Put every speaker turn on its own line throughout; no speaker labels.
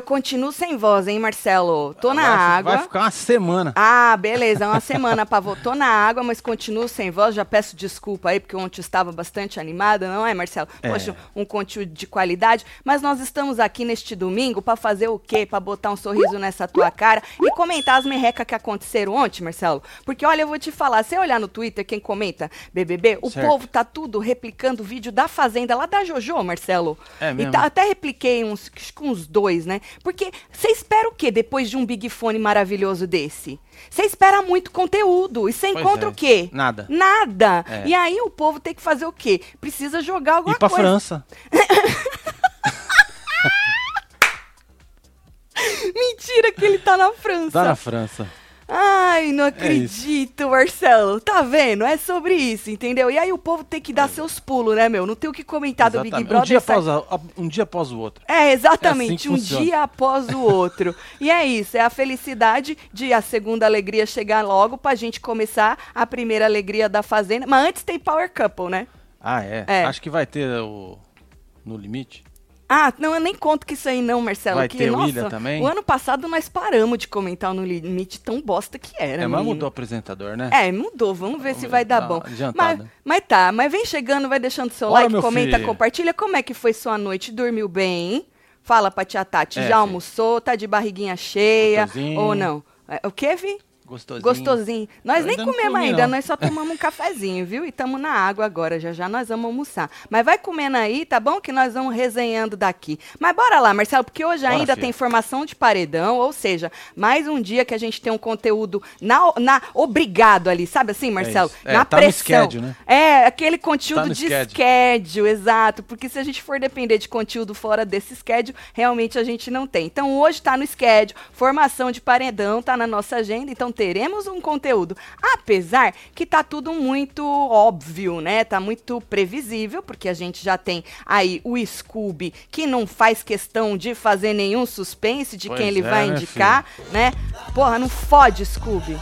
Eu continuo sem voz, hein, Marcelo? Tô na
vai,
água.
Vai ficar uma semana.
Ah, beleza, uma semana pra voltar. Tô na água, mas continuo sem voz. Já peço desculpa aí, porque ontem eu estava bastante animada, não é, Marcelo?
É.
Poxa, um conteúdo de qualidade. Mas nós estamos aqui neste domingo pra fazer o quê? Pra botar um sorriso nessa tua cara e comentar as merrecas que aconteceram ontem, Marcelo. Porque, olha, eu vou te falar, se olhar no Twitter, quem comenta BBB, o
Certo.
povo tá tudo replicando o vídeo da Fazenda lá da Jojo, Marcelo.
É
E
mesmo?
tá- até repliquei uns com uns dois, né? Porque você espera o quê depois de um Big Fone maravilhoso desse? Você espera muito conteúdo. E você encontra
é.
o quê?
Nada.
Nada.
É.
E aí o povo tem que fazer o quê? Precisa jogar alguma
E pra
coisa.
França.
Mentira que ele tá na França.
Tá na França.
Ai, não
É
acredito, Marcelo. Tá vendo? É sobre isso, entendeu? E aí o povo tem que dar seus pulos, né, meu? Não tem o que comentar do Big
Exatamente.
Brother.
Um dia,
sai-
após, a- um dia após o outro.
É, exatamente,
É assim
um
funciona.
dia após o outro. e é isso, é a felicidade de a segunda alegria chegar logo pra gente começar a primeira alegria da Fazenda. Mas antes tem Power Couple, né?
Ah, é?
É.
Acho que vai ter o. No limite.
Ah, não, eu nem conto que isso aí não, Marcelo.
Vai
que,
ter o
nossa,
William também?
O ano passado nós paramos de comentar no limite tão bosta que era,
É, mas
menino.
mudou o apresentador, né?
É, mudou. Vamos ver se
Vamos
vai dar
dar
bom.
uma adiantada.
Mas, mas tá, mas vem chegando, vai deixando seu like, comenta,
filho.
compartilha. Como é que foi sua noite? Dormiu bem? Fala pra tia Tati,
É,
já
filho.
almoçou? Tá de barriguinha cheia? Ou não? É, O que, Vi?
Gostosinho.
Gostosinho. Nós
Eu
nem comemos
comi,
ainda,
não.
nós só tomamos um cafezinho, viu? E estamos na água agora, já já nós vamos almoçar. Mas vai comendo aí, tá bom? Que nós vamos resenhando daqui. Mas bora lá, Marcelo, porque hoje
Bora,
ainda
filha.
tem formação de paredão, ou seja, mais um dia que a gente tem um conteúdo na, na obrigado ali, sabe assim, Marcelo?
isso. É,
na
tá
pressão.
schedule, né?
É, aquele conteúdo
Tá
de
schedule.
schedule, exato. Porque se a gente for depender de conteúdo fora desse schedule, realmente a gente não tem. Então hoje tá no schedule, formação de paredão tá na nossa agenda, então teremos um conteúdo. Apesar que tá tudo muito óbvio, né? Tá muito previsível, porque a gente já tem aí o Scooby, que não faz questão de fazer nenhum suspense de
Pois
quem ele
é,
vai
né,
indicar, né? Porra, não fode, Scooby.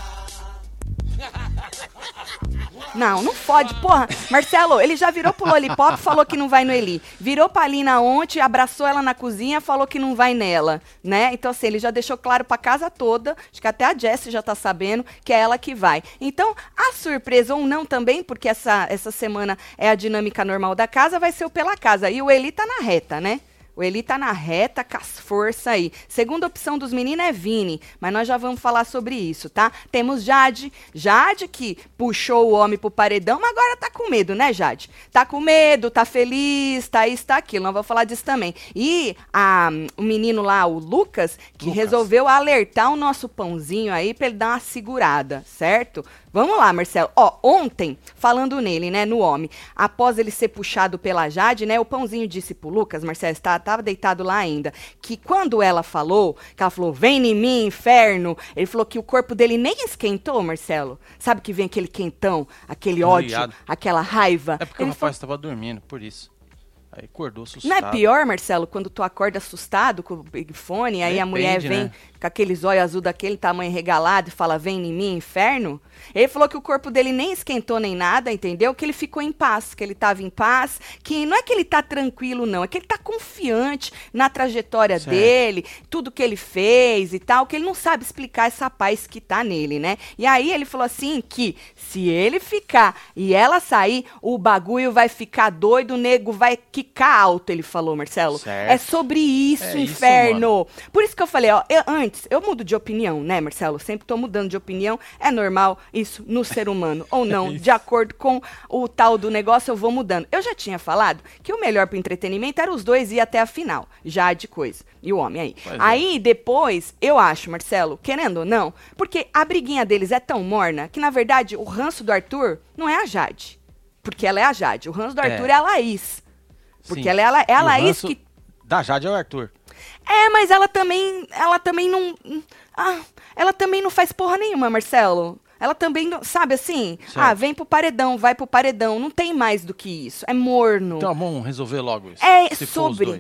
Não, não fode. Porra, Marcelo, ele já virou pro Lollipop falou que não vai no Eli. Virou pra Alina ontem, abraçou ela na cozinha falou que não vai nela, né? Então, assim, ele já deixou claro pra casa toda, acho que até a Jessie já tá sabendo que é ela que vai. Então, a surpresa ou não também, porque essa, essa semana é a dinâmica normal da casa, vai ser o pela casa. E o Eli tá na reta, né? O Eli tá na reta, com as forças aí. Segunda opção dos meninos é Vini, mas nós já vamos falar sobre isso, tá? Temos Jade. Jade que puxou o homem pro paredão, mas agora tá com medo, né, Jade? Tá com medo, tá feliz, tá isso, tá aquilo. Nós vamos falar disso também. E a, o menino lá, o Lucas, que
Lucas.
resolveu alertar o nosso pãozinho aí pra ele dar uma segurada, certo? Vamos lá, Marcelo. Ó, ontem, falando nele, né, no homem, após ele ser puxado pela Jade, né, o pãozinho disse pro Lucas, Marcelo, está, tava deitado lá ainda, que quando ela falou, que ela falou, vem em mim, inferno, ele falou que o corpo dele nem esquentou, Marcelo. Sabe que vem aquele quentão, aquele ódio, aquela raiva.
É porque
Ele
o rapaz estava dormindo, por isso. Aí acordou assustado.
não é pior, Marcelo, quando tu acorda assustado com o Big Fone, aí a
Depende,
mulher vem
né?
com aqueles olhos azul daquele tamanho regalado e fala, vem em mim, inferno? Ele falou que o corpo dele nem esquentou nem nada, entendeu? Que ele ficou em paz, que ele estava em paz, que não é que ele tá tranquilo, não, é que ele tá confiante na trajetória
Certo.
dele, tudo que ele fez e tal, que ele não sabe explicar essa paz que tá nele, né? E aí ele falou assim que se ele ficar e ela sair, o bagulho vai ficar doido, o nego vai quicar alto, ele falou, Marcelo.
Certo.
É sobre isso,
É isso,
inferno. Por isso que eu falei, ó, eu- antes, eu mudo de opinião, né, Marcelo? Sempre tô mudando de opinião. É normal isso no ser humano, ou não.
isso.
de acordo com o tal do negócio, eu vou mudando. Eu já tinha falado que o melhor pro entretenimento era os dois ir até a final, já de coisa. E o homem aí.
Pois é.
aí, depois, eu acho, Marcelo, querendo ou não, porque a briguinha deles é tão morna que, na verdade, o ranço do Arthur não é a Jade. Porque ela é a Jade. O ranço do
É.
Arthur é a Laís. Porque
Sim.
ela é a, La- é a
o
Laís
ranço
que
Da Jade é o Arthur.
é, mas ela também, ela também não, ah, ela também não faz porra nenhuma, Marcelo. Ela também, sabe assim?
Certo.
Ah, vem pro paredão, vai pro paredão. Não tem mais do que isso. É morno.
Então vamos resolver logo isso.
É
Se
sobre.
É?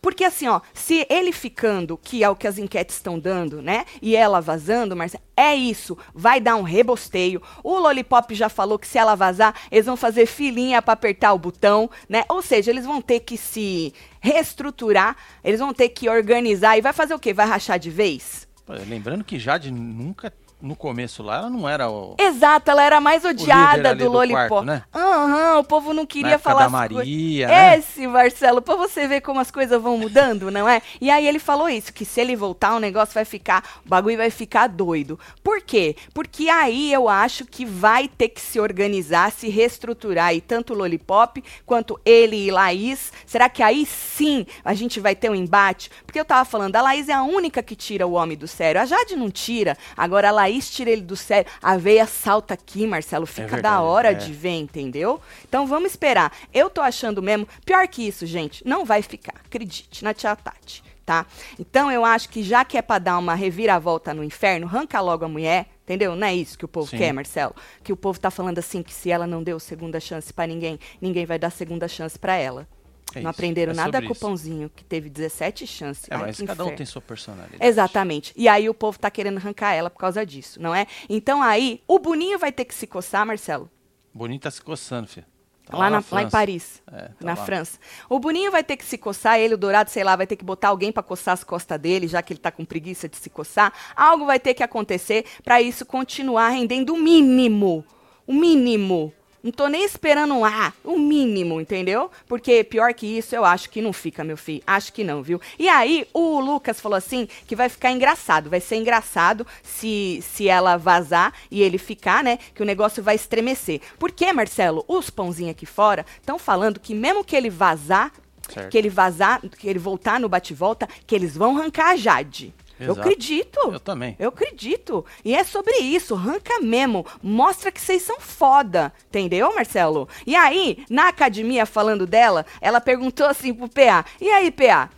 Porque assim, ó, se ele ficando, que é o que as enquetes estão dando, né? E ela vazando, Marcelo, é isso. Vai dar um rebosteio. O Lollipop já falou que se ela vazar, eles vão fazer filinha pra apertar o botão, né? Ou seja, eles vão ter que se reestruturar, eles vão ter que organizar e vai fazer o quê? Vai rachar de vez?
Lembrando que Jade nunca, no começo lá, ela não era o.
Exato, ela era mais odiada do,
do
Lollipop.
quarto, né?
Aham, o povo não queria falar
da Maria, né?
Esse, Marcelo, pra você ver como as coisas vão mudando, não é? E aí ele falou isso, que se ele voltar, o negócio vai ficar, o bagulho vai ficar doido. Por quê? Porque aí eu acho que vai ter que se organizar, se reestruturar, e tanto o Lollipop quanto ele e Laís. Será que aí sim a gente vai ter um embate? Porque eu tava falando, a Laís é a única que tira o homem do sério. A Jade não tira, agora a Laís tira ele do sério. A veia salta aqui, Marcelo, fica da
verdade,
hora
é.
de ver, entendeu? Então vamos esperar. Eu tô achando mesmo, pior que isso, gente, não vai ficar. Acredite na tia Tati, tá? Então eu acho que já que é pra dar uma reviravolta no inferno, arranca logo a mulher. Entendeu? Não é isso que o povo
Sim.
quer, Marcelo? Que o povo tá falando assim que se ela não deu segunda chance pra ninguém, ninguém vai dar segunda chance pra ela.
É
não
isso,
aprenderam
é
nada com o pãozinho, que teve 17 chances.
É,
Ai,
mas cada um
inferno.
tem sua personalidade.
Exatamente. E aí o povo tá querendo arrancar ela por causa disso, não é? Então aí, o Boninho vai ter que se coçar, Marcelo.
Bonito tá se coçando, filho. Tá
lá, na- lá em. Paris,
É, tá
na
lá.
França. O Boninho vai ter que se coçar, ele, o Dourado, sei lá, vai ter que botar alguém pra coçar as costas dele, já que ele tá com preguiça de se coçar. Algo vai ter que acontecer pra isso continuar rendendo o mínimo. O mínimo. Não tô nem esperando um A, o mínimo, entendeu? Porque pior que isso, eu acho que não fica, meu filho. Acho que não, viu? E aí, o Lucas falou assim que vai ficar engraçado. Vai ser engraçado se, se ela vazar e ele ficar, né? Que o negócio vai estremecer. Porque, Marcelo, os pãozinhos aqui fora estão falando que mesmo que ele vazar,
Certo.
que ele vazar, que ele voltar no bate-volta, que eles vão arrancar a Jade. Eu
Exato.
acredito.
Eu também.
Eu acredito. E é sobre isso. Arranca mesmo. Mostra que vocês são foda. Entendeu, Marcelo? E aí, na academia, falando dela, ela perguntou assim pro PA: E aí, PA?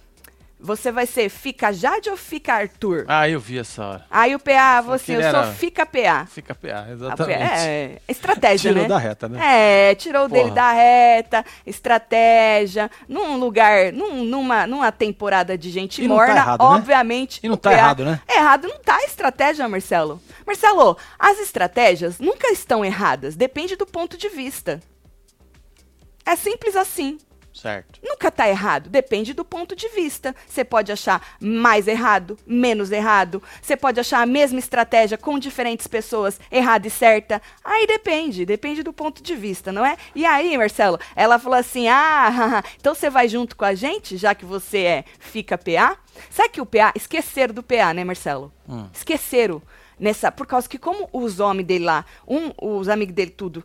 Você vai ser fica Jade ou fica Arthur?
Ah, eu vi essa hora.
Aí o PA
ele
Eu sou fica PA.
Fica PA, exatamente.
PA É, estratégia,
Tirou
né?
da reta, né?
É, tirou dele
Porra.
da reta, estratégia, num lugar, num- numa, numa temporada de gente
E tá
morna,
errado, né?
obviamente.
E não tá
PA
errado, né?
Errado não tá a estratégia, Marcelo. Marcelo, as estratégias nunca estão erradas, depende do ponto de vista. É simples assim.
Certo.
Nunca tá errado, depende do ponto de vista. Você pode achar mais errado, menos errado. Você pode achar a mesma estratégia com diferentes pessoas, errada e certa. Aí depende, depende do ponto de vista, não é? E aí, Marcelo, ela falou assim: "Ah, então você vai junto com a gente, já que você é fica PA?" Sabe que o PA esqueceram do PA, né, Marcelo?
Hum.
Esqueceram nessa, por causa que como os homens dele lá, um, os amigos dele tudo,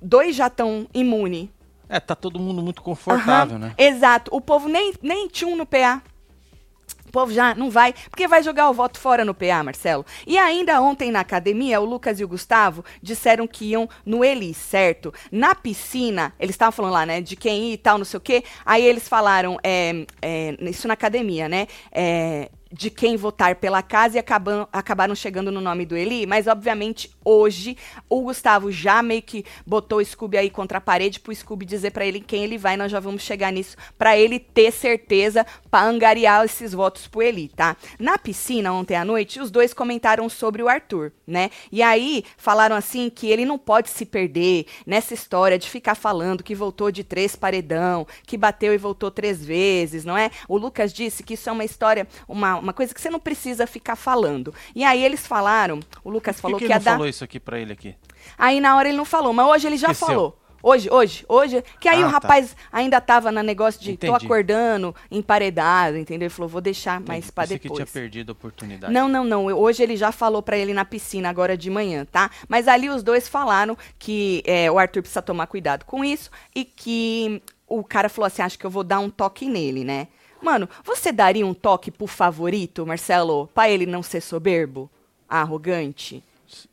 dois já estão imune.
É, tá todo mundo muito confortável,
Aham,
né?
Exato. O povo nem, nem tinha um no PA. O povo já não vai, porque vai jogar o voto fora no PA, Marcelo. E ainda ontem na academia, o Lucas e o Gustavo disseram que iam no Eli, certo? Na piscina, eles estavam falando lá, né, de quem ir e tal, não sei o quê. Aí eles falaram, é, é, isso na academia, né? É, de quem votar pela casa e acabam, acabaram chegando no nome do Eli, mas obviamente hoje o Gustavo já meio que botou o Scooby aí contra a parede pro Scooby dizer pra ele quem ele vai, nós já vamos chegar nisso, pra ele ter certeza pra angariar esses votos pro Eli, tá? Na piscina ontem à noite, os dois comentaram sobre o Arthur, né? E aí falaram assim que ele não pode se perder nessa história de ficar falando que voltou de três paredão, que bateu e voltou três vezes, não é? O Lucas disse que isso é uma história, uma, uma coisa que você não precisa ficar falando. E aí eles falaram, o Lucas
Por
falou
que,
que,
que
ia dar.
falou isso aqui pra ele aqui?
Aí na hora ele não falou, mas hoje ele já
Esqueceu.
falou. Hoje, hoje, hoje. Que aí
Ah,
o
tá.
rapaz ainda tava na negócio de tô
Entendi.
acordando, emparedado, entendeu? Ele falou, vou deixar mais pra
Pensei que
depois.
tinha perdido a oportunidade.
Não, não, não. Hoje ele já falou pra ele na piscina agora de manhã, tá? Mas ali os dois falaram que é, o Arthur precisa tomar cuidado com isso e que o cara falou assim: acho que eu vou dar um toque nele, né? Mano, você daria um toque pro favorito, Marcelo, pra ele não ser soberbo? Arrogante?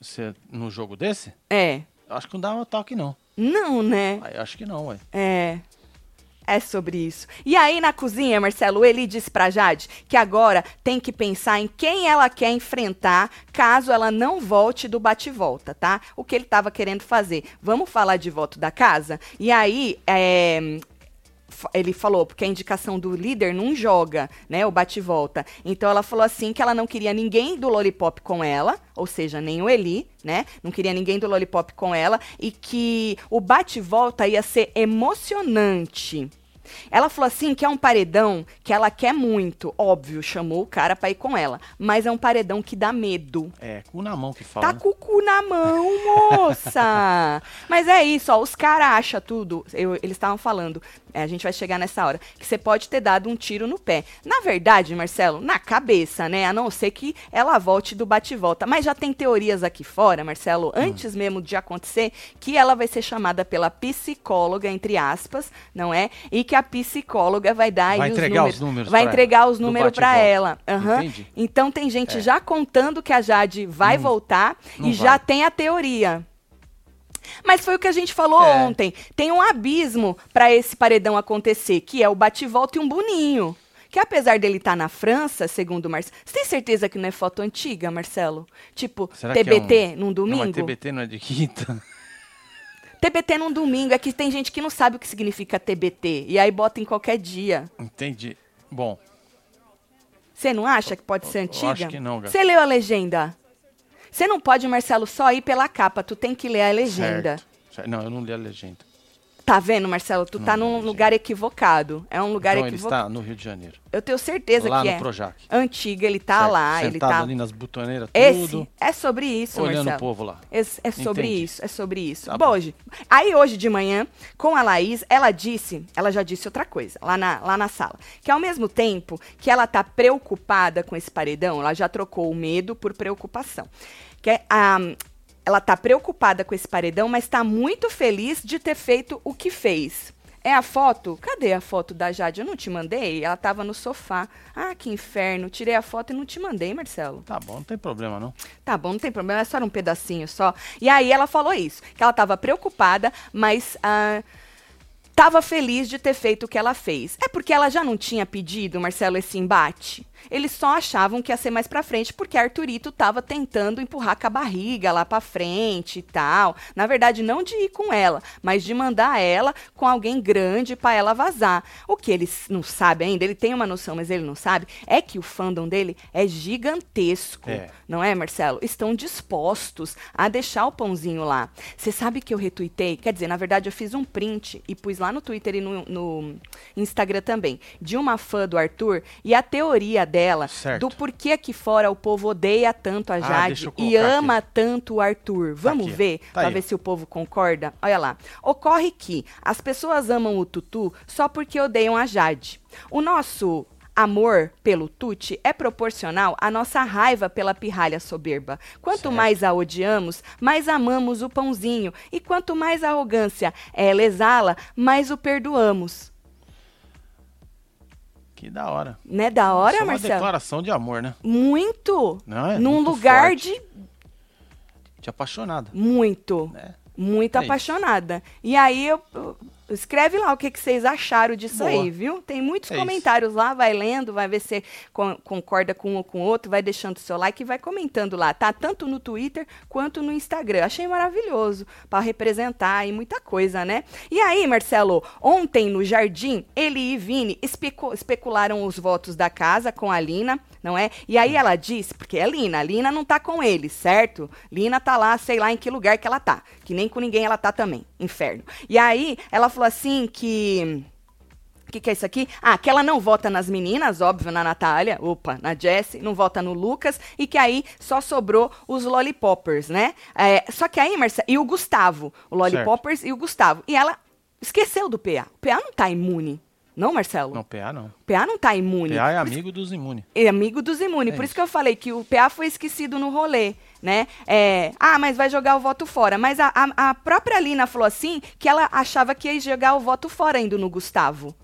Você, no jogo desse?
É.
Eu Acho que não dá um toque, não.
Não, né?
Ah, eu acho que não, ué.
É. É sobre isso. E aí na cozinha, Marcelo, ele disse pra Jade que agora tem que pensar em quem ela quer enfrentar caso ela não volte do bate-volta, tá? O que ele estava querendo fazer. Vamos falar de voto da casa? E aí, é, ele falou, porque a indicação do líder não joga, né, o bate-volta. Então ela falou assim que ela não queria ninguém do Lollipop com ela, ou seja, nem o Eli, né? Não queria ninguém do Lollipop com ela e que o bate-volta ia ser emocionante. Ela falou assim que é um paredão que ela quer muito. Óbvio, chamou o cara pra ir com ela. Mas é um paredão que dá medo.
É, cu na mão que fala.
Tá
né?
com o cu na mão, moça! mas é isso, ó. Os caras acham tudo. Eu, eles estavam falando, a gente vai chegar nessa hora, que você pode ter dado um tiro no pé. Na verdade, Marcelo, na cabeça, né? A não ser que ela volte do bate-volta. Mas já tem teorias aqui fora, Marcelo, antes hum. mesmo de acontecer, que ela vai ser chamada pela psicóloga, entre aspas, não é? E que a psicóloga vai dar
vai
os
entregar
números.
os números.
Vai entregar os números para ela. Uhum. Então tem gente
É.
já contando que a Jade vai
Não-
voltar
não
e já
vai.
tem a teoria. Mas foi o que a gente falou
É.
ontem. Tem um abismo para esse paredão acontecer, que é o bate-volta e um boninho. Que apesar dele estar na França, segundo o Marcelo. Você tem certeza que não é foto antiga, Marcelo? Tipo,
Será que é
TBT
um-
num
Não,
domingo?
mas TBT não é de quinta.
TBT num domingo. É que tem gente que não sabe o que significa TBT. E aí bota em qualquer dia.
Entendi. Bom,
Você não acha que pode ser
Eu
antiga?
acho que não.
Você leu a legenda? Você não pode, Marcelo, só ir pela capa. Tu tem que ler a legenda.
certo. Não, eu não li a legenda.
Tá vendo, Marcelo? Tu
Não
tá num lugar equivocado. É um lugar
então ele
equivocado.
está no Rio de Janeiro.
Eu tenho certeza
lá
que
no
é.
Projac.
Antiga, ele tá
Certo.
lá, ele
Sentado
tá.
ali nas butoneiras,
Esse
tudo.
é sobre isso,
olhando
Marcelo.
o povo lá.
É, é sobre isso, é sobre isso.
Tá
bom,
bom.
hoje. Aí hoje de manhã, com a Laís, ela disse, ela já disse outra coisa, lá na, lá na sala. Que ao mesmo tempo que ela tá preocupada com esse paredão, ela já trocou o medo por preocupação. Que é, a, ela tá preocupada com esse paredão, mas tá muito feliz de ter feito o que fez. É a foto? Cadê a foto da Jade? Eu não te mandei? Ela tava no sofá. Ah, que inferno. Tirei a foto e não te mandei, Marcelo.
Tá bom, não tem problema não.
Tá bom, não tem problema, é só um pedacinho só. E aí ela falou isso, que ela tava preocupada, mas ah, tava feliz de ter feito o que ela fez. É porque ela já não tinha pedido, Marcelo, esse embate? Eles só achavam que ia ser mais pra frente porque Arthurito tava tentando empurrar com a barriga lá pra frente e tal. Na verdade, não de ir com ela, mas de mandar ela com alguém grande pra ela vazar. O que eles não sabem ainda, ele tem uma noção, mas ele não sabe, é que o fandom dele é gigantesco.
É.
Não é, Marcelo? Estão dispostos a deixar o pãozinho lá. Você sabe que eu retuitei? Quer dizer, na verdade, eu fiz um print e pus lá no Twitter e no, no Instagram também, de uma fã do Arthur e a teoria dela
Certo.
do porquê aqui fora o povo odeia tanto a
Ah,
Jade
eu
e ama tanto o Arthur. Vamos
aqui, ó.
ver,
Tá
pra
aí,
ver se o povo concorda? Olha lá. Ocorre que as pessoas amam o Tutu só porque odeiam a Jade. O nosso amor pelo Tuti é proporcional à nossa raiva pela pirralha soberba. Quanto
Certo.
mais a odiamos, mais amamos o pãozinho. E quanto mais arrogância ela exala, mais o perdoamos.
Que da hora.
Né da hora,
Isso é uma
Marcelo?
declaração de amor, né?
Muito!
Não é?
Num
Muito
lugar
forte.
de
De apaixonada.
muito.
né?
Muito
É isso.
apaixonada. E aí, eu- escreve lá o que, que vocês acharam disso
Boa.
aí, viu? Tem muitos
É isso.
comentários lá, vai lendo, vai ver se con- concorda com um ou com o outro, vai deixando seu like e vai comentando lá, tá? Tanto no Twitter quanto no Instagram. Achei maravilhoso para representar aí muita coisa, né? E aí, Marcelo, ontem no Jardim, ele e Vini especu- especularam os votos da casa com a Lina, não é? E aí ela disse, porque é Lina, a Lina não tá com ele, certo? Lina tá lá, sei lá em que lugar que ela tá, que nem com ninguém ela tá também, inferno. E aí ela falou assim que o que, que é isso aqui? Ah, que ela não vota nas meninas, óbvio, na Natália, opa, na Jessie, não vota no Lucas, e que aí só sobrou os Lollipoppers, né? É, só que aí, Marcelo, e o Gustavo, o Lollipoppers e o Gustavo. E ela esqueceu do PA. O PA não tá imune, não, Marcelo?
Não, PA não.
PA não tá imune.
PA é amigo dos imunes.
É amigo dos imunes.
É
Por isso
isso.
que eu falei que o PA foi esquecido no rolê, né? É, ah, mas vai jogar o voto fora. Mas a, a, a própria Lina falou assim que ela achava que ia jogar o voto fora indo no Gustavo.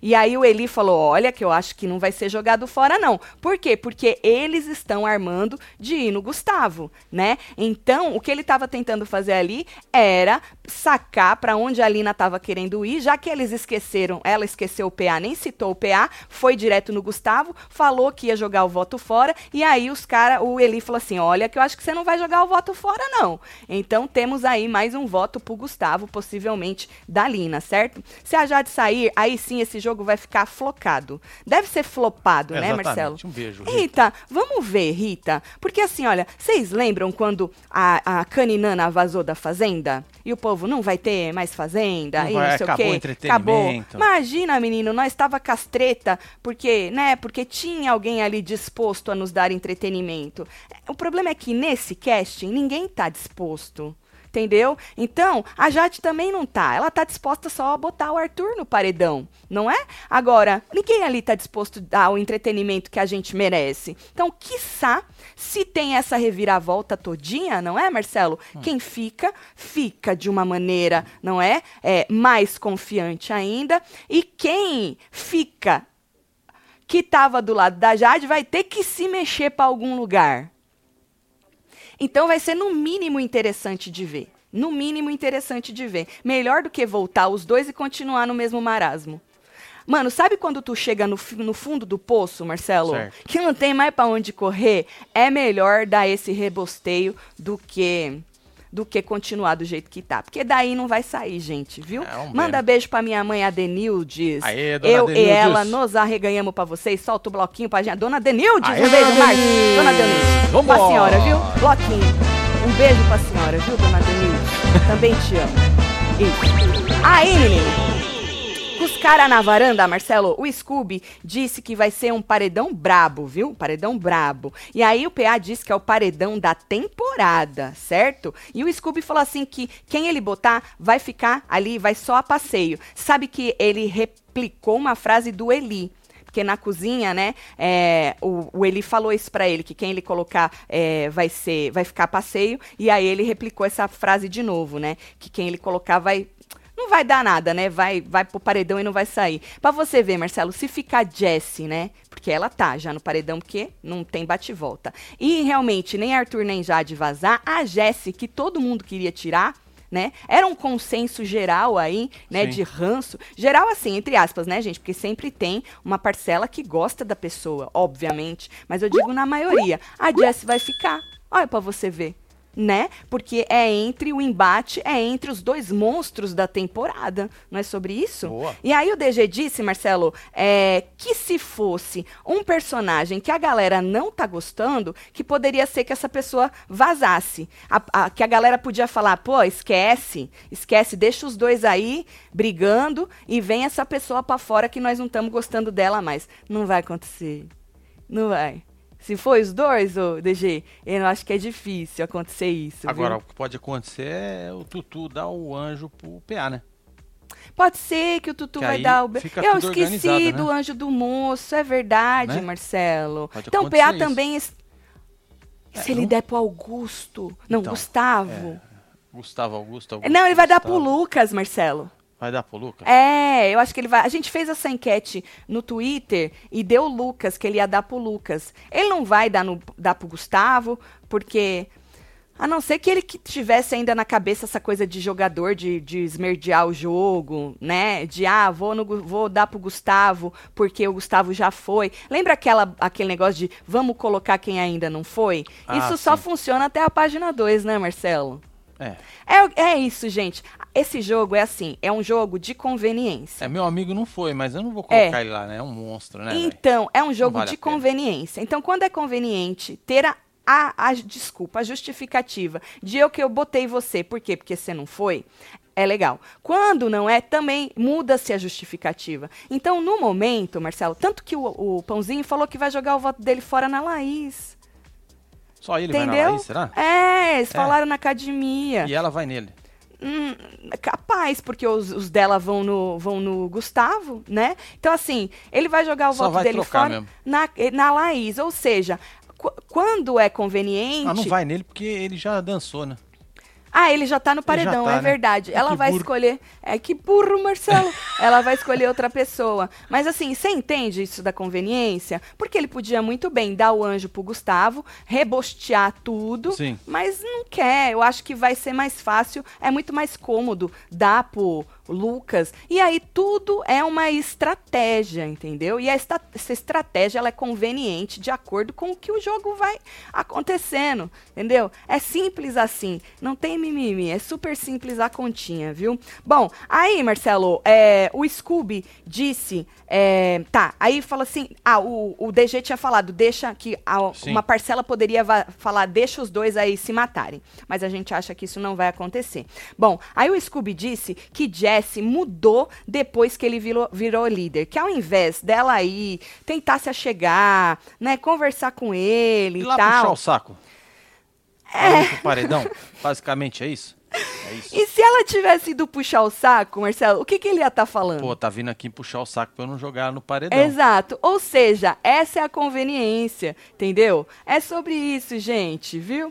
E aí o Eli falou: olha, que eu acho que não vai ser jogado fora, não. Por quê? Porque eles estão armando de ir no Gustavo, né? Então, o que ele estava tentando fazer ali era sacar para onde a Lina estava querendo ir, já que eles esqueceram, ela esqueceu o PA, nem citou o PA, foi direto no Gustavo, falou que ia jogar o voto fora, e aí os caras, o Eli falou assim: olha, que eu acho que você não vai jogar o voto fora, não. Então temos aí mais um voto pro Gustavo, possivelmente da Lina, certo? Se a Jade sair, aí sim esse jogo vai ficar flocado. Deve ser flopado, né. Marcelo?
Um beijo. Rita.
Rita, vamos ver, Rita. Porque assim, olha, vocês lembram quando a, a Caninana vazou da fazenda? E o povo não vai ter mais fazenda?
Não
e
vai,
não sei
acabou
o
o
quê.
entretenimento.
Imagina, menino, nós estava castreta, porque, né, porque tinha alguém ali disposto a nos dar entretenimento. O problema é que nesse casting ninguém tá disposto. Entendeu? Então, a Jade também não tá. Ela tá disposta só a botar o Arthur no paredão, não é? Agora, ninguém ali tá disposto a dar o entretenimento que a gente merece. Então, quiçá, se tem essa reviravolta todinha, não é, Marcelo? Quem fica, fica de uma maneira, não é? é? Mais confiante ainda. E quem fica que estava do lado da Jade vai ter que se mexer para algum lugar. Então vai ser no mínimo interessante de ver. No mínimo interessante de ver. Melhor do que voltar os dois e continuar no mesmo marasmo. Mano, sabe quando tu chega no, no fundo do poço, Marcelo?
Certo.
Que não tem mais pra onde correr? É melhor dar esse rebosteio do que do que continuar do jeito que tá. Porque daí não vai sair, gente, viu?
É, um
Manda beijo pra minha mãe, a Denildes.
Aê, dona
Eu e
Denildes.
ela nos arreganhamos pra vocês. Solta o bloquinho pra gente. Dona Denildes,
Aê,
um beijo,
dona
Marcos.
Denildes.
Dona Denildes.
Vambora.
Pra senhora, viu? Bloquinho. Um beijo pra senhora, viu, dona Denildes? Também te amo. Isso. Aí, menino. Os caras na varanda, Marcelo, o Scooby disse que vai ser um paredão brabo, viu? Paredão brabo. E aí o PA disse que é o paredão da temporada, certo? E o Scooby falou assim que quem ele botar vai ficar ali, vai só a passeio. Sabe que ele replicou uma frase do Eli. Porque na cozinha, né, é, o, o Eli falou isso pra ele, que quem ele colocar é, vai ser, vai ficar passeio, e aí ele replicou essa frase de novo, né, que quem ele colocar vai, não vai dar nada, né, vai, vai pro paredão e não vai sair. Pra você ver, Marcelo, se ficar Jessie, né, porque ela tá já no paredão, porque não tem bate-volta. E realmente, nem Arthur nem Jade vazar, a Jessie, que todo mundo queria tirar, né? Era um consenso geral aí, né,
Sim.
de ranço. Geral assim, entre aspas, né, gente? Porque sempre tem uma parcela que gosta da pessoa, obviamente. Mas eu digo na maioria. A Jessie vai ficar. Olha pra você ver. Né? Porque é entre o embate, é entre os dois monstros da temporada. Não é sobre isso?
Boa.
E aí o DG disse, Marcelo, é, que se fosse um personagem que a galera não tá gostando, que poderia ser que essa pessoa vazasse. A- a- que a galera podia falar, pô, esquece, esquece, deixa os dois aí brigando e vem essa pessoa pra fora que nós não estamos gostando dela mais. Não vai acontecer. Não vai. Se for os dois, ô DG, eu acho que é difícil acontecer isso.
Agora,
viu?
o que pode acontecer é o Tutu dar o anjo pro PA, né?
Pode ser que o Tutu
Que
vai dar o. Eu esqueci do
né?
anjo do moço, é verdade,
Né?
Marcelo.
Pode
então o PA
isso.
também. es-
É,
Se ele
não-
der pro Augusto. Não,
Então,
Gustavo.
Gustavo Augusto. Augusto
Não, ele vai dar pro
Gustavo.
Lucas, Marcelo.
Vai dar pro Lucas?
É, eu acho que ele vai. A gente fez essa enquete no Twitter e deu o Lucas, que ele ia dar pro Lucas. Ele não vai dar, no, dar pro Gustavo, porque. A não ser que ele que tivesse ainda na cabeça essa coisa de jogador, de, de esmerdear o jogo, né? De, ah, vou, no vou dar pro Gustavo, porque o Gustavo já foi. Lembra aquela, aquele negócio de vamos colocar quem ainda não foi?
Ah,
Isso só
sim.
funciona até a página 2, né, Marcelo?
É.
É, é isso, gente. Esse jogo é assim, é um jogo de conveniência.
É, meu amigo não foi, mas eu não vou
É.
colocar ele lá, né? É um monstro, né?
Então, é um jogo
vale
de conveniência. Então, quando é conveniente ter a, a, a desculpa, a justificativa de eu que eu botei você, por quê? Porque você não foi, é legal. Quando não é, também muda-se a justificativa. Então, no momento, Marcelo, tanto que o, o Pãozinho falou que vai jogar o voto dele fora na Laís.
Só ele vai na
entendeu?
Laís, será?
É, eles
É.
falaram na academia.
E ela vai nele.
Hum, capaz, porque os, os dela vão no, vão no Gustavo, né? Então, assim, ele vai jogar o
Só
voto dele fora
mesmo.
na, na Laís. Ou seja, qu- quando é conveniente.
Ah, não vai nele porque ele já dançou, né?
Ah, ele já tá no paredão,
tá,
é
né?
verdade. Ela
que
vai
burro.
escolher. É que burro, Marcelo. Ela vai escolher outra pessoa. Mas assim, você entende isso da conveniência? Porque ele podia muito bem dar o anjo pro Gustavo, rebostear tudo,
Sim.
mas não quer. Eu acho que vai ser mais fácil, é muito mais cômodo dar pro Lucas. E aí tudo é uma estratégia, entendeu? E esta- essa estratégia ela é conveniente de acordo com o que o jogo vai acontecendo, entendeu? É simples assim, não tem mimimi, é super simples a continha, viu? Bom, aí, Marcelo, é, o Scooby disse, é, tá, aí fala assim, ah, o, o DG tinha falado, deixa que a- uma parcela poderia falar, deixa os dois aí se matarem, mas a gente acha que isso não vai acontecer. Bom, aí o Scooby disse que Jesse mudou depois que ele virou, virou líder, que ao invés dela aí tentar se achegar, né, conversar com ele
E
e
lá
tal.
puxar o saco? É. Pro paredão? Basicamente é isso? É isso.
E se ela tivesse ido puxar o saco, Marcelo, o que, que ele ia estar falando?
Pô, tá vindo aqui puxar o saco pra eu não jogar no paredão.
Exato. Ou seja, essa é a conveniência, entendeu? É sobre isso, gente, viu?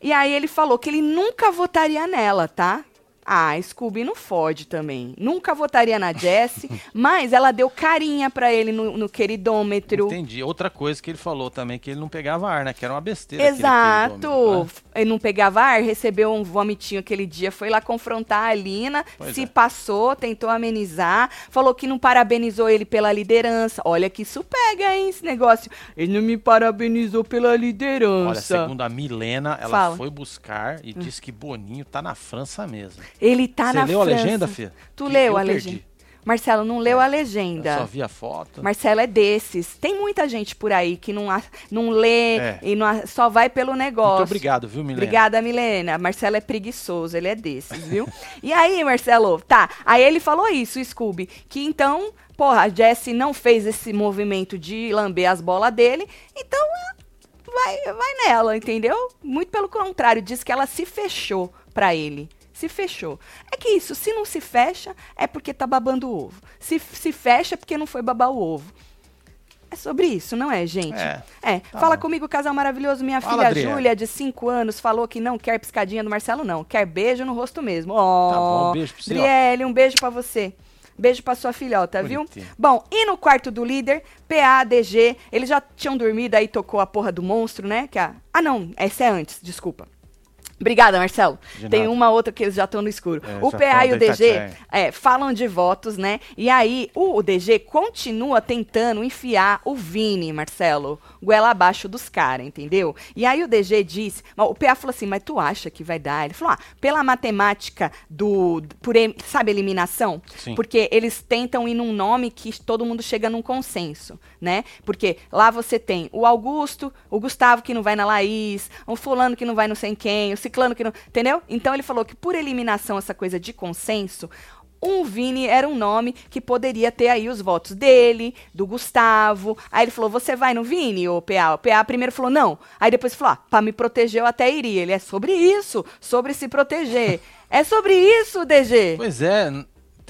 E aí ele falou que ele nunca votaria nela, tá? Ah, Scooby não fode também. Nunca votaria na Jessie, mas ela deu carinha pra ele no, no queridômetro.
Entendi. Outra coisa que ele falou também, que ele não pegava ar, né? Que era uma besteira.
Exato.
né?
Ele não pegava ar, recebeu um vomitinho aquele dia, foi lá confrontar a Alina,
Pois
se
é.
passou, tentou amenizar, falou que não parabenizou ele pela liderança. Olha que isso pega, hein, esse negócio. Ele não me parabenizou pela liderança.
Olha, segundo a Milena, ela
Fala. Hum.
foi buscar e disse que Boninho tá na França mesmo.
Ele tá
Você
na
leu a legenda, Fia?
Tu
Que
leu
eu
a
perdi.
legenda? Marcelo, não leu a
Eu
legenda.
só vi a foto.
Marcelo é desses. Tem muita gente por aí que não, a- não lê
É.
e não a- só vai pelo negócio.
Muito obrigado, viu, Milena?
Obrigada, Milena. Marcelo é preguiçoso, ele é desses, viu? e aí, Marcelo, tá. Aí ele falou isso, o Scooby, que então, porra, a Jessie não fez esse movimento de lamber as bolas dele, então é, vai, vai nela, entendeu? Muito pelo contrário, diz que ela se fechou pra ele. Se fechou. É que isso, se não se fecha, é porque tá babando o ovo. Se se fecha, é porque não foi babar o ovo. É sobre isso, não é, gente?
É.
É,
Tá
fala
bom.
comigo, casal maravilhoso. Minha
Fala,
filha
Adriana.
Júlia, de 5 anos, falou que não quer piscadinha do Marcelo, não. Quer beijo no rosto mesmo. Ó,
Tá bom, beijo pra você, ó.
Driele, um beijo pra você. Beijo pra sua filhota, viu?
Bonitinho.
Bom, e no quarto do líder, PA, DG, eles já tinham dormido, aí tocou a porra do monstro, né? Que a... Ah, não, essa é antes, desculpa. Obrigada, Marcelo. Tem uma outra que eles já estão no escuro.
É,
o PA e o DG é, falam de votos, né? E aí, o, o DG continua tentando enfiar o Vini, Marcelo, goela abaixo dos caras, entendeu? E aí o DG disse, o PA falou assim, mas tu acha que vai dar? Ele falou, ah, pela matemática do, por, sabe, eliminação?
Sim.
Porque eles tentam ir num nome que todo mundo chega num consenso, né? Porque lá você tem o Augusto, o Gustavo que não vai na Laís, o fulano que não vai não sei em quem, o ciclano que não... Entendeu? Então ele falou que por eliminação, essa coisa de consenso, um Vini era um nome que poderia ter aí os votos dele, do Gustavo. Aí ele falou: Você vai no Vini, ô PA? O PA primeiro falou: Não. Aí depois falou: Ah, pra me proteger eu até iria. Ele é sobre isso, sobre se proteger. é sobre isso, DG.
Pois é,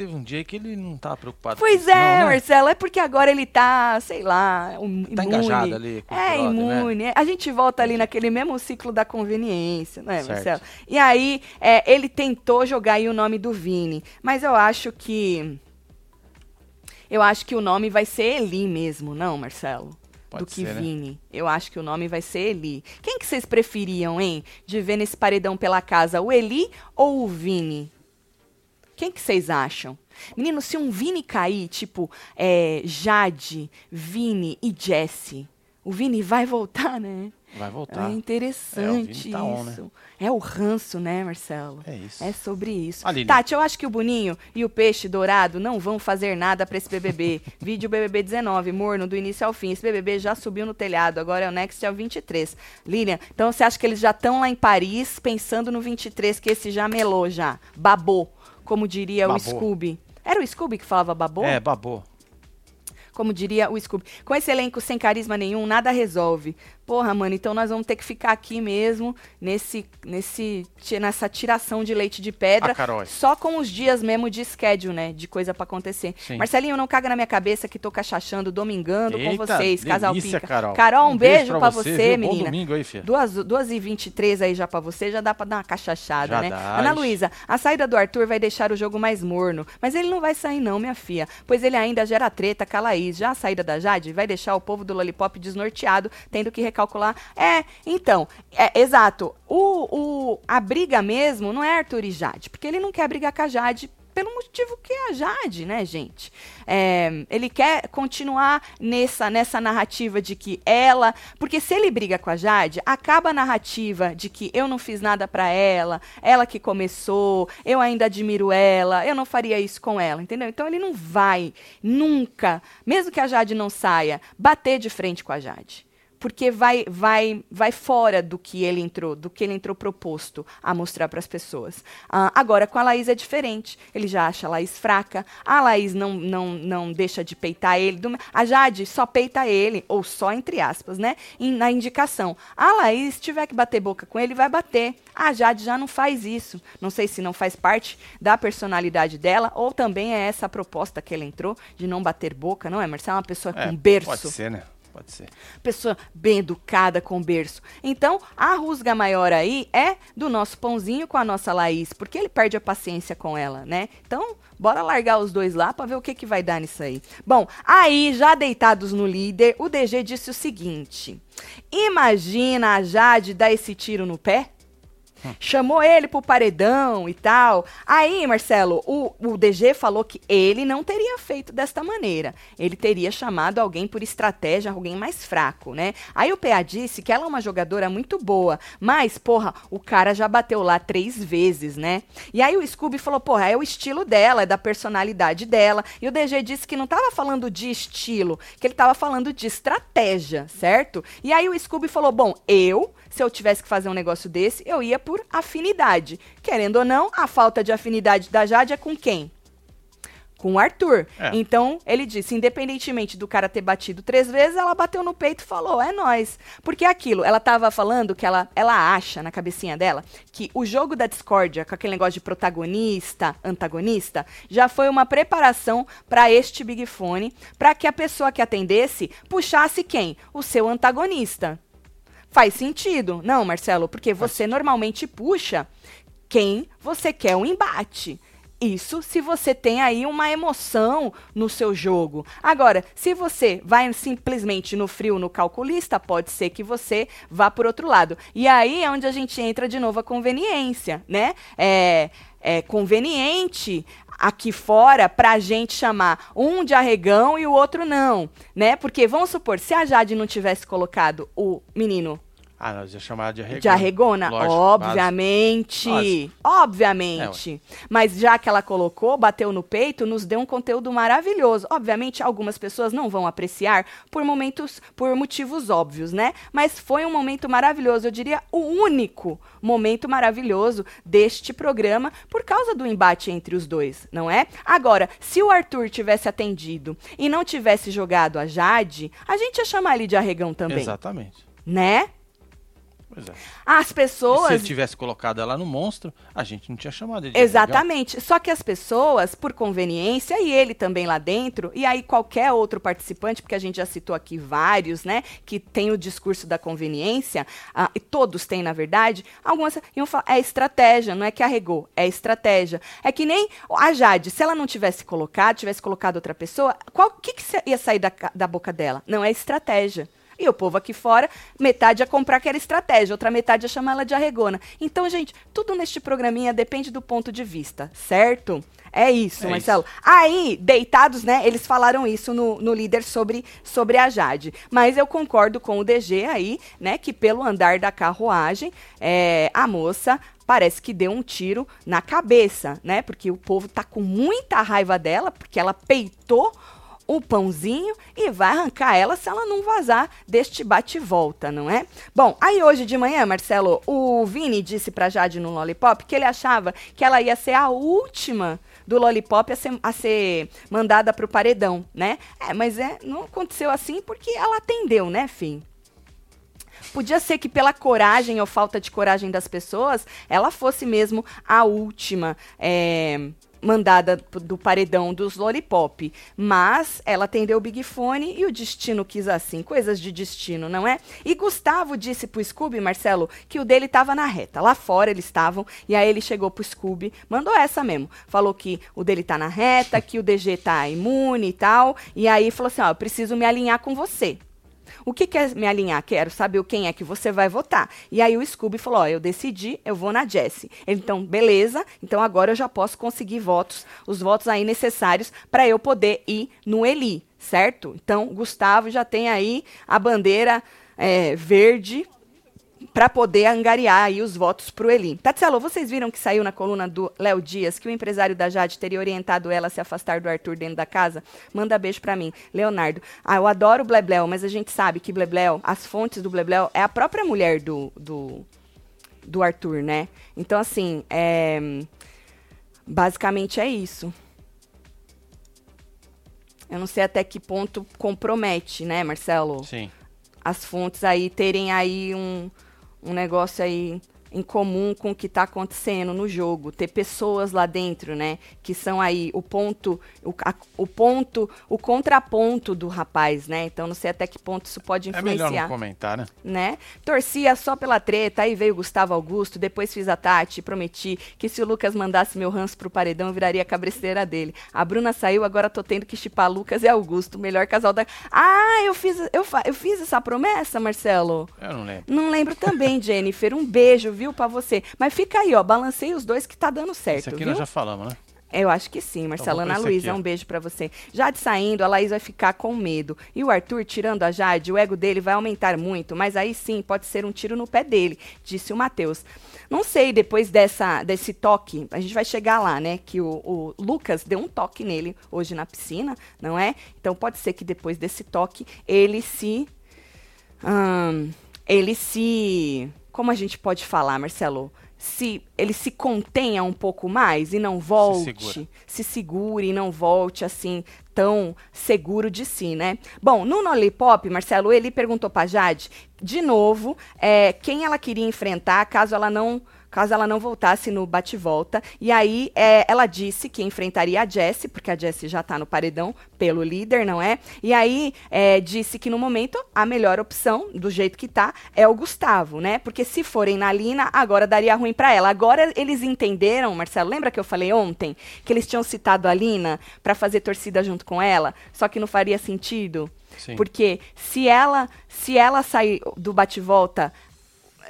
teve um dia que ele não tava preocupado com
Pois é,
não, né?
Marcelo, é porque agora ele tá, sei lá, um,
Tá
imune.
engajado ali com
É,
né?
imune. A gente volta ali naquele mesmo ciclo da conveniência, né,
Certo.
Marcelo? E aí, é, ele tentou jogar aí o nome do Vini, mas eu acho que... Eu acho que o nome vai ser Eli mesmo, não, Marcelo?
Pode
do que
ser, né?
Vini. Eu acho que o nome vai ser Eli. Quem que vocês preferiam, hein? De ver nesse paredão pela casa, o Eli ou o Vini? Quem que vocês acham? Menino, se um Vini cair, tipo, é, Jade, Vini e Jesse, o Vini vai voltar, né?
Vai voltar.
É interessante
É, tá on, né?
isso. É o ranço, né, Marcelo?
É isso.
É sobre isso.
Aline.
Tati, eu acho que o Boninho e o Peixe Dourado não vão fazer nada pra esse BBB. Vídeo BBB 19, morno do início ao fim. Esse BBB já subiu no telhado, agora é o Next é o 23. Lilian, então você acha que eles já estão lá em Paris pensando no 23, que esse já melou já, babou, como diria o
Babou.
Scooby. Era o Scooby que falava babou?
É, babou.
Como diria o Scooby. Com esse elenco sem carisma nenhum, nada resolve. Porra, mano, então nós vamos ter que ficar aqui mesmo, nesse, nesse, nessa tiração de leite de pedra,
Ah,
só com os dias mesmo de schedule, né? De coisa para acontecer.
Sim.
Marcelinho, não caga na minha cabeça que tô cachachando, domingando com
Eita,
vocês, casal
delícia,
pica.
Carol.
Carol, um, beijo, pra
você,
você,
viu? Bom
menina.
domingo aí, filha.
Duas, duas e vinte e três aí já pra você, já dá pra dar uma cachachada,
Já
né?
dá,
Ana. Luísa, a saída do Arthur vai deixar o jogo mais morno. Mas ele não vai sair não, minha filha. Pois ele ainda gera treta com a Laís. Já a saída da Jade vai deixar o povo do Lollipop desnorteado, tendo que recalcular. É, então, é, exato. O, o, a briga mesmo não é Arthur e Jade, porque ele não quer brigar com a Jade pelo motivo que é a Jade, né, gente? É, ele quer continuar nessa, nessa narrativa de que ela. Porque se ele briga com a Jade, acaba a narrativa de que eu não fiz nada pra ela, ela que começou, eu ainda admiro ela, eu não faria isso com ela, entendeu? Então ele não vai nunca, mesmo que a Jade não saia, bater de frente com a Jade porque vai vai vai fora do que ele entrou, do que ele entrou proposto a mostrar para as pessoas. Ah, agora com a Laís é diferente. Ele já acha a Laís fraca. A Laís não não não deixa de peitar ele. A Jade só peita ele ou só entre aspas, né? Na indicação. A Laís se tiver que bater boca com ele, vai bater. A Jade já não faz isso. Não sei se não faz parte da personalidade dela ou também é essa a proposta que ele entrou de não bater boca, não é? Marcelo é uma pessoa
É,
com berço
Pode ser, né? Pode ser.
pessoa bem educada com berço. Então, a rusga maior aí é do nosso pãozinho com a nossa Laís, porque ele perde a paciência com ela, né? Então, bora largar os dois lá pra ver o que, que vai dar nisso aí. Bom, aí, já deitados no líder, o DG disse o seguinte: Imagina a Jade dar esse tiro no pé? Chamou ele pro paredão e tal. Aí, Marcelo, o, o DG falou que ele não teria feito desta maneira. Ele teria chamado alguém por estratégia, alguém mais fraco, né? Aí o PA disse que ela é uma jogadora muito boa, mas, porra, o cara já bateu lá três vezes, né? E aí o Scooby falou, porra, é o estilo dela, é da personalidade dela. E o DG disse que não tava falando de estilo, que ele tava falando de estratégia, certo? E aí o Scooby falou, bom, eu, se eu tivesse que fazer um negócio desse, eu ia por afinidade. Querendo ou não, a falta de afinidade da Jade é com quem? Com o Arthur.
É.
Então, ele disse, independentemente do cara ter batido três vezes, ela bateu no peito e falou, é nós. Porque é aquilo, ela tava falando que ela, ela acha, na cabecinha dela, que o jogo da discórdia, com aquele negócio de protagonista, antagonista, já foi uma preparação para este Big Fone, para que a pessoa que atendesse puxasse quem? O seu antagonista. Faz sentido. Não, Marcelo, porque você normalmente puxa quem você quer um embate. Isso se você tem aí uma emoção no seu jogo. Agora, se você vai simplesmente no frio, no calculista, pode ser que você vá por outro lado. E aí é onde a gente entra de novo a conveniência, né? É, é conveniente aqui fora pra gente chamar um de arregão e o outro não, né? Porque vamos supor, se a Jade não tivesse colocado o menino
Ah, nós ia chamar de arregona.
de arregona?
Lógico,
obviamente.
Lógico.
Obviamente. Mas já que ela colocou, bateu no peito, nos deu um conteúdo maravilhoso. Obviamente, algumas pessoas não vão apreciar por momentos, por motivos óbvios, né? Mas foi um momento maravilhoso. Eu diria o único momento maravilhoso deste programa por causa do embate entre os dois, não é? Agora, se o Arthur tivesse atendido e não tivesse jogado a Jade, a gente ia chamar ele de arregão também,
Exatamente.
né?
Pois é.
As
E
pessoas.
se ele tivesse colocado ela no monstro, a gente não tinha chamado ele de.
Exatamente. Só que as pessoas, por conveniência, e ele também lá dentro, e aí qualquer outro participante, porque a gente já citou aqui vários, né, que tem o discurso da conveniência, ah, e todos têm, na verdade, algumas iam falar, é estratégia, não é que arregou, é estratégia. É que nem a Jade, se ela não tivesse colocado, tivesse colocado outra pessoa, qual que, que ia sair da, da boca dela? Não é estratégia. E o povo aqui fora, metade ia comprar que era estratégia, outra metade ia chamar ela de arregona. Então, gente, tudo neste programinha depende do ponto de vista, certo? É isso,
É
Marcelo. Aí, deitados, né? Eles falaram isso no, no líder sobre, sobre a Jade. Mas eu concordo com o DG aí, né? Que pelo andar da carruagem, é, a moça parece que deu um tiro na cabeça, né? Porque o povo tá com muita raiva dela, porque ela peitou o pãozinho e vai arrancar ela se ela não vazar deste bate-volta, não é? Bom, aí hoje de manhã, Marcelo, o Vini disse pra Jade no Lollipop que ele achava que ela ia ser a última do Lollipop a ser, a ser mandada pro paredão, né? É, mas é, não aconteceu assim porque ela atendeu, né, fim? Podia ser que pela coragem ou falta de coragem das pessoas, ela fosse mesmo a última. É, mandada do paredão dos Lollipop. Mas ela atendeu o Big Fone e o destino quis assim. Coisas de destino, não é? E Gustavo disse pro Scooby, Marcelo, que o dele tava na reta. Lá fora eles estavam. E aí ele chegou pro Scooby, mandou essa mesmo. Falou que o dele tá na reta, que o DG tá imune e tal. E aí falou assim: ó, eu preciso me alinhar com você. O que quer me alinhar? Quero saber quem é que você vai votar. E aí o Scooby falou: Ó, eu decidi, eu vou na Jessie. Então, beleza, então agora eu já posso conseguir votos, os votos aí necessários para eu poder ir no Eli, certo? Então, Gustavo já tem aí a bandeira é, verde para poder angariar aí os votos para o Eli. Tatselo, vocês viram que saiu na coluna do Léo Dias que o empresário da Jade teria orientado ela a se afastar do Arthur dentro da casa? Manda beijo para mim. Leonardo, ah, eu adoro o Blebleu, mas a gente sabe que Blebleu, as fontes do Blebleu é a própria mulher do, do, do Arthur, né? Então, assim, é, basicamente é isso. Eu não sei até que ponto compromete, né, Marcelo?
Sim.
As fontes aí terem aí um, um negócio aí em comum com o que está acontecendo no jogo, ter pessoas lá dentro, né, que são aí o ponto, o, a, o ponto, o contraponto do rapaz, né? Então não sei até que ponto isso pode influenciar.
É melhor não comentar, né?
Né? Torcia só pela treta, aí veio Gustavo Augusto, depois fiz a Tati, prometi que se o Lucas mandasse meu ranço pro paredão, eu viraria a cabeceira dele. A Bruna saiu, agora tô tendo que chipar Lucas e Augusto, melhor casal da Ah, eu fiz, eu, eu fiz essa promessa, Marcelo?
Eu não lembro.
Não lembro também, Jennifer. Um beijo, viu, para você. Mas fica aí, ó, balancei os dois que tá dando certo, Esse
aqui
viu?
nós já falamos, né?
Eu acho que sim, Marcelana então, Luiza, um beijo para você. Jade saindo, a Laís vai ficar com medo. E o Arthur, tirando a Jade, o ego dele vai aumentar muito, mas aí sim pode ser um tiro no pé dele, disse o Matheus. Não sei, depois dessa, desse toque, a gente vai chegar lá, né? Que o, o Lucas deu um toque nele hoje na piscina, não é? Então pode ser que depois desse toque ele se. Hum, ele se. Como a gente pode falar, Marcelo? se ele se contenha um pouco mais e não volte, se, segura. se segure e não volte assim tão seguro de si, né? Bom, no Lollipop, Marcelo, ele perguntou para Jade de novo é, quem ela queria enfrentar caso ela não caso ela não voltasse no bate-volta. E aí é, ela disse que enfrentaria a Jessie, porque a Jessie já está no paredão pelo líder, não é? E aí é, disse que no momento a melhor opção, do jeito que tá, é o Gustavo, né? Porque se forem na Lina, agora daria ruim para ela. Agora eles entenderam, Marcelo, lembra que eu falei ontem que eles tinham citado a Lina para fazer torcida junto com ela? Só que não faria sentido. Sim. Porque se ela se ela sair do bate-volta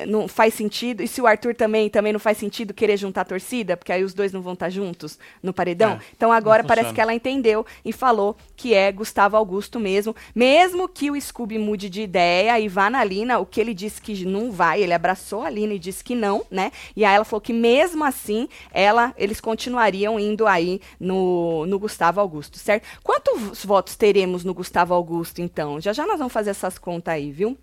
não faz sentido. E se o Arthur também, também não faz sentido querer juntar a torcida, porque aí os dois não vão estar juntos no paredão. É, então agora parece que ela entendeu e falou que é Gustavo Augusto mesmo. Mesmo que o Scooby mude de ideia e vá na Lina, o que ele disse que não vai, ele abraçou a Lina e disse que não, né? E aí ela falou que mesmo assim, ela, eles continuariam indo aí no, no Gustavo Augusto, certo? Quantos votos teremos no Gustavo Augusto, então? Já já nós vamos fazer essas contas aí, viu?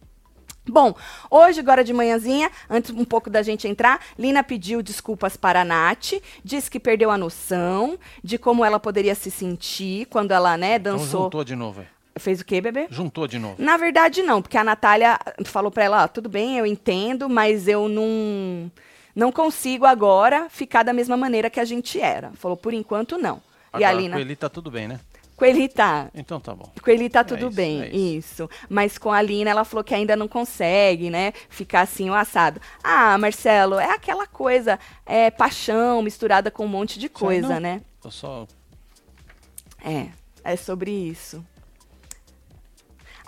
Bom, hoje, agora de manhãzinha, antes um pouco da gente entrar, Lina pediu desculpas para a Nath, disse que perdeu a noção de como ela poderia se sentir quando ela, né, então dançou. Então
juntou de novo.
Fez o quê, bebê?
Juntou de novo.
Na verdade, não, porque a Natália falou para ela, ó, tudo bem, eu entendo, mas eu não não consigo agora ficar da mesma maneira que a gente era. Falou, por enquanto, não.
Agora, e a Lina... Com ele tá tudo bem, né?
Com ele tá.
Então tá bom.
Com ele tá é tudo é isso, bem, é isso. isso. Mas com a Lina, ela falou que ainda não consegue, né? Ficar assim, o assado. Ah, Marcelo, é aquela coisa, é paixão misturada com um monte de coisa, né?
Eu só.
É, é sobre isso.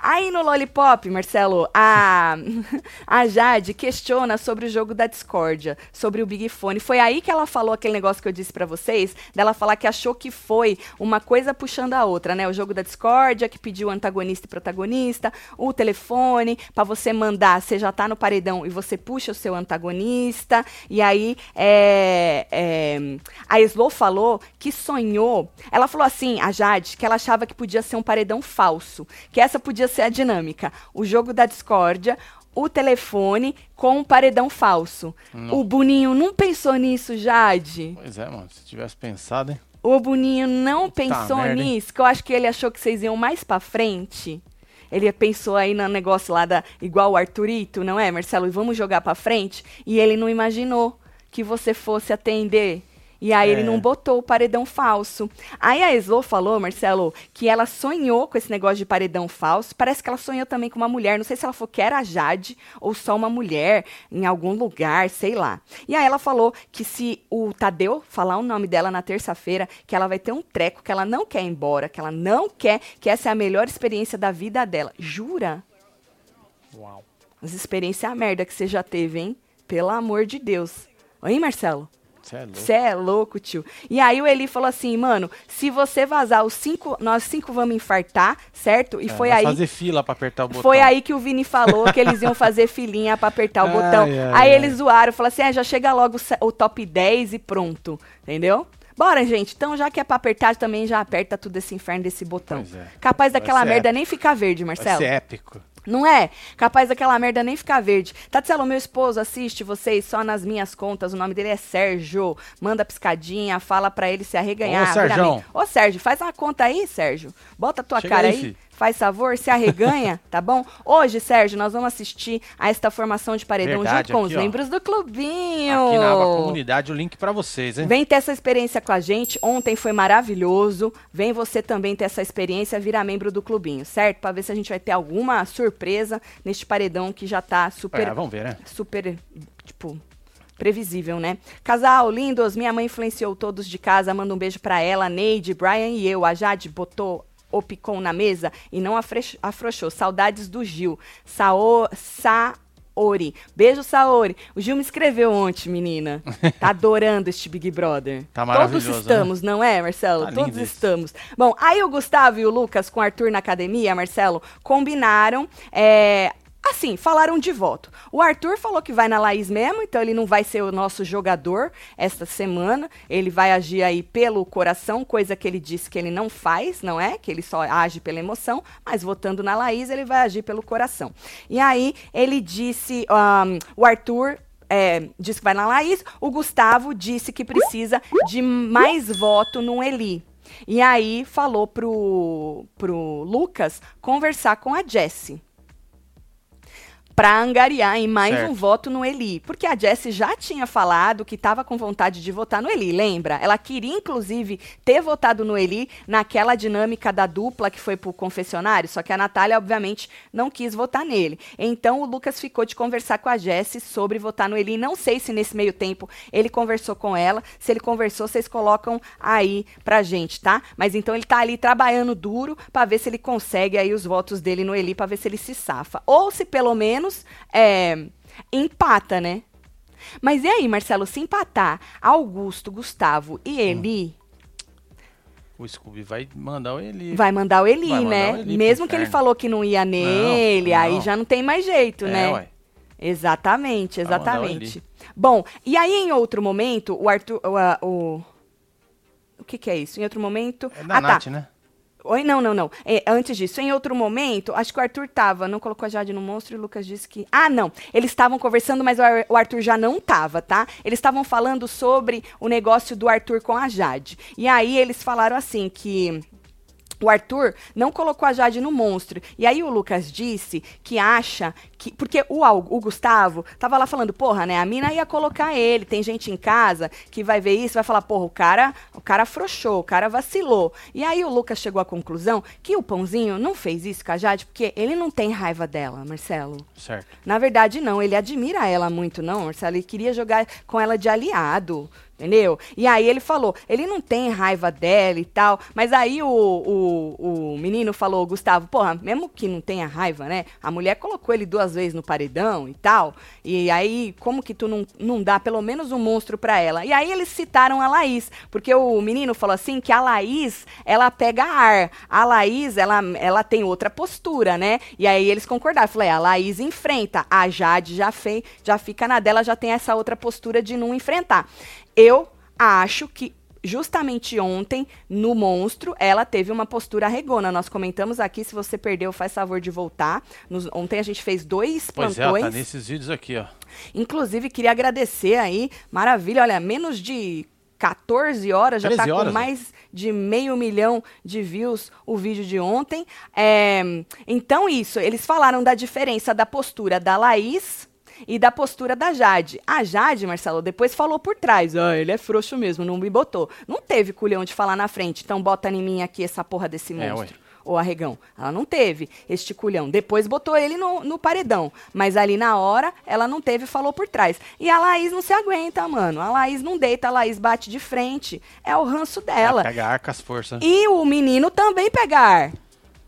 Aí no Lollipop, Marcelo, a, a Jade questiona sobre o jogo da discórdia, sobre o Big Fone. Foi aí que ela falou aquele negócio que eu disse para vocês, dela falar que achou que foi uma coisa puxando a outra, né? O jogo da discórdia, que pediu antagonista e protagonista, o telefone, para você mandar, você já tá no paredão e você puxa o seu antagonista. E aí é, é, a Slow falou que sonhou. Ela falou assim, a Jade, que ela achava que podia ser um paredão falso, que essa podia ser a dinâmica. O jogo da discórdia, o telefone com um paredão falso. Não. O Boninho não pensou nisso, Jade?
Pois é, mano. Se tivesse pensado, hein?
O Boninho não pensou
merda, hein?
nisso, que eu acho que ele achou que vocês iam mais pra frente. Ele pensou aí no negócio lá da. igual o Arthurito, não é, Marcelo? E vamos jogar pra frente. E ele não imaginou que você fosse atender. E aí ele
É.
não botou o paredão falso. Aí a Eslo falou, Marcelo, que ela sonhou com esse negócio de paredão falso. Parece que ela sonhou também com uma mulher. Não sei se ela falou que era a Jade ou só uma mulher em algum lugar, sei lá. E aí ela falou que se o Tadeu falar o nome dela na terça-feira, que ela vai ter um treco, que ela não quer ir embora, que ela não quer, que essa é a melhor experiência da vida dela. Jura?
Uau.
As experiências é a merda que você já teve, hein? Pelo amor de Deus. Oi, Marcelo?
Você é louco.
É louco, tio. E aí o Eli falou assim, mano, se você vazar os cinco, nós cinco vamos infartar, certo? E
É,
foi
vai
aí.
fazer fila pra apertar o botão.
Foi aí que o Vini falou que eles iam fazer filinha pra apertar o
Ai,
botão.
ai,
aí
ai.
eles zoaram, falaram assim: é, já chega logo o top 10 e pronto. Entendeu? Bora, gente. Então, já que é pra apertar, também já aperta tudo esse inferno desse botão.
É.
Capaz
Vai
daquela merda
épico.
nem ficar verde,
Vai
Marcelo.
ser épico.
Não é? Capaz daquela merda nem ficar verde. Tatselo, meu esposo assiste vocês só nas minhas contas. O nome dele é Sérgio. Manda piscadinha, fala pra ele se arreganhar.
Ô, Sérgio.
Ô, Sérgio, faz uma conta aí, Sérgio. Bota a tua
Chega
cara
aí,
aí. Faz favor, se arreganha, tá bom? Hoje, Sérgio, nós vamos assistir a esta formação de paredão
Verdade,
junto com
aqui,
os
ó.
membros do clubinho.
Aqui na aba comunidade, o link pra vocês, hein?
Vem ter essa experiência com a gente. Ontem foi maravilhoso. Vem você também ter essa experiência, virar membro do clubinho, certo? Pra ver se a gente vai ter alguma surpresa neste paredão que já tá super
É, vamos ver, né?
super, tipo, previsível, né? Casal, lindos, minha mãe influenciou todos de casa, manda um beijo pra ela, Neide, Brian e eu. A Jade botou o picon na mesa e não afrouxou. Saudades do Gil. Sao, Saori. Beijo, Saori. O Gil me escreveu ontem, menina. Tá adorando este Big Brother.
Tá maravilhoso,
Todos estamos, não é, Marcelo?
Tá
Todos
lindo isso.
estamos. Bom, aí o Gustavo e o Lucas com o Arthur na academia, Marcelo, combinaram. é, Assim, falaram de voto. O Arthur falou que vai na Laís mesmo, então ele não vai ser o nosso jogador esta semana. Ele vai agir aí pelo coração, coisa que ele disse que ele não faz, não é? Que ele só age pela emoção, mas votando na Laís, ele vai agir pelo coração. E aí ele disse, ahn, o Arthur é, disse que vai na Laís, o Gustavo disse que precisa de mais voto no Eli. E aí falou pro, pro Lucas conversar com a Jessie. Pra angariar em mais
Certo.
um voto no Eli. Porque a Jessie já tinha falado que estava com vontade de votar no Eli, lembra? Ela queria, inclusive, ter votado no Eli naquela dinâmica da dupla que foi pro confessionário, só que a Natália, obviamente, não quis votar nele. Então o Lucas ficou de conversar com a Jessie sobre votar no Eli. Não sei se nesse meio tempo ele conversou com ela. Se ele conversou, vocês colocam aí pra gente, tá? Mas então ele tá ali trabalhando duro pra ver se ele consegue aí os votos dele no Eli, pra ver se ele se safa. Ou se pelo menos é, empata, né? Mas e aí, Marcelo, se empatar Augusto, Gustavo e Eli,
O Scooby vai mandar o Eli.
vai mandar o Eli,
mandar
né?
o Eli
Mesmo que ele falou que não ia nele, aí
não.
já não tem mais jeito,
É,
né?
ué.
Exatamente, exatamente. Bom, e aí em outro momento, o Arthur. O. o, o que, que é isso? Em outro momento.
É da
ah,
Nath,
tá.
né?
Oi, não, não, não. É, antes disso, em outro momento, acho que o Arthur tava, não colocou a Jade no monstro e o Lucas disse que. Ah, não. Eles estavam conversando, mas o, Ar- o Arthur já não tava, tá? Eles estavam falando sobre o negócio do Arthur com a Jade. E aí eles falaram assim que. O Arthur não colocou a Jade no monstro. E aí o Lucas disse que acha que. Porque o, o Gustavo tava lá falando, porra, né? A mina ia colocar ele. Tem gente em casa que vai ver isso, vai falar, porra, o cara, o cara afrouxou, o cara vacilou. E aí o Lucas chegou à conclusão que o Pãozinho não fez isso com a Jade, porque ele não tem raiva dela, Marcelo.
Certo.
Na verdade, não. Ele admira ela muito, não, Marcelo. Ele queria jogar com ela de aliado. Entendeu? E aí ele falou, ele não tem raiva dela e tal. Mas aí o, o, o menino falou, Gustavo, porra, mesmo que não tenha raiva, né? A mulher colocou ele duas vezes no paredão e tal. E aí, como que tu não, não dá pelo menos um monstro pra ela? E aí eles citaram a Laís, porque o menino falou assim que a Laís, ela pega ar. A Laís, ela, ela tem outra postura, né? E aí eles concordaram. Falei, a Laís enfrenta. A Jade já, fez, já fica na dela, já tem essa outra postura de não enfrentar. Eu acho que justamente ontem, no Monstro, ela teve uma postura regona. Nós comentamos aqui, se você perdeu, faz favor de voltar. Nos- ontem a gente fez dois
Pois é, tá nesses vídeos aqui, ó.
Inclusive, queria agradecer aí. Maravilha, olha, menos de 14 horas, já
13
tá com
horas,
mais de meio milhão de views o vídeo de ontem. É, então, isso, eles falaram da diferença da postura da Laís e da postura da Jade. A Jade, Marcelo, depois falou por trás. Ah, ele é frouxo mesmo, não me botou. Não teve culhão de falar na frente. Então bota em mim aqui essa porra desse
É,
monstro. Ou arregão. Ela não teve este culhão. Depois botou ele no, no paredão. Mas ali na hora, ela não teve e falou por trás. E a Laís não se aguenta, mano. A Laís não deita, a Laís bate de frente. É o ranço dela.
Ela pega ar com as forças.
E o menino também pegar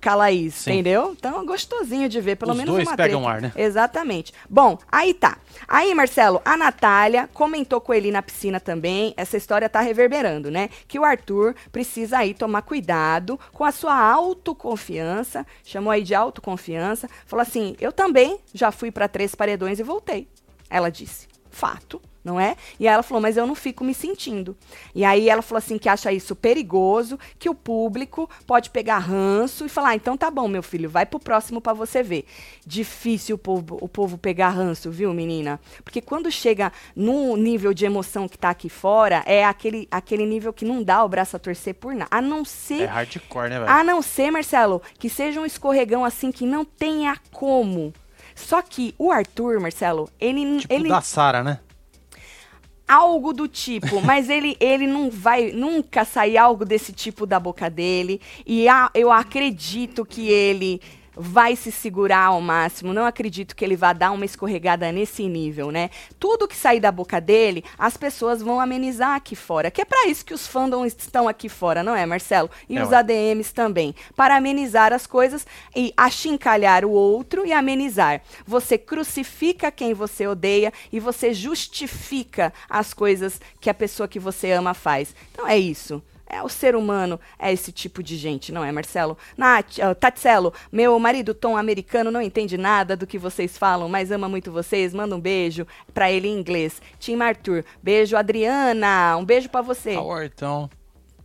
com a Laís,
Sim.
entendeu? Então é gostosinho de ver, pelo
Os
menos
dois
uma
pegam
treta.
ar, né?
Exatamente. Bom, aí tá. Aí, Marcelo, a Natália comentou com ele na piscina também, essa história tá reverberando, né? Que o Arthur precisa aí tomar cuidado com a sua autoconfiança, chamou aí de autoconfiança, falou assim, eu também já fui para três paredões e voltei. Ela disse, fato, não é? E aí ela falou, mas eu não fico me sentindo. E aí ela falou assim que acha isso perigoso, que o público pode pegar ranço e falar, ah, então tá bom, meu filho, vai pro próximo pra você ver. Difícil o povo, o povo pegar ranço, viu, menina? Porque quando chega no nível de emoção que tá aqui fora, é aquele, aquele nível que não dá o braço a torcer por nada. A não ser
É hardcore, né, velho?
a não ser, Marcelo, que seja um escorregão assim que não tenha como. Só que o Arthur, Marcelo, ele,
tipo
ele
da Sara, né?
Algo do tipo, mas ele, ele não vai nunca sair algo desse tipo da boca dele. E a- eu acredito que ele vai se segurar ao máximo. Não acredito que ele vá dar uma escorregada nesse nível, né? Tudo que sair da boca dele, as pessoas vão amenizar aqui fora. Que é para isso que os fandoms estão aqui fora, não é, Marcelo? E
É,
os. ADMs também, para amenizar as coisas e achincalhar o outro e amenizar. Você crucifica quem você odeia e você justifica as coisas que a pessoa que você ama faz. Então é isso. É o ser humano, é esse tipo de gente, não é, Marcelo? Nath, Tatselo, meu marido Tom americano não entende nada do que vocês falam, mas ama muito vocês. Manda um beijo pra ele em inglês. Tim Arthur, beijo Adriana, um beijo pra você.
How are you, então?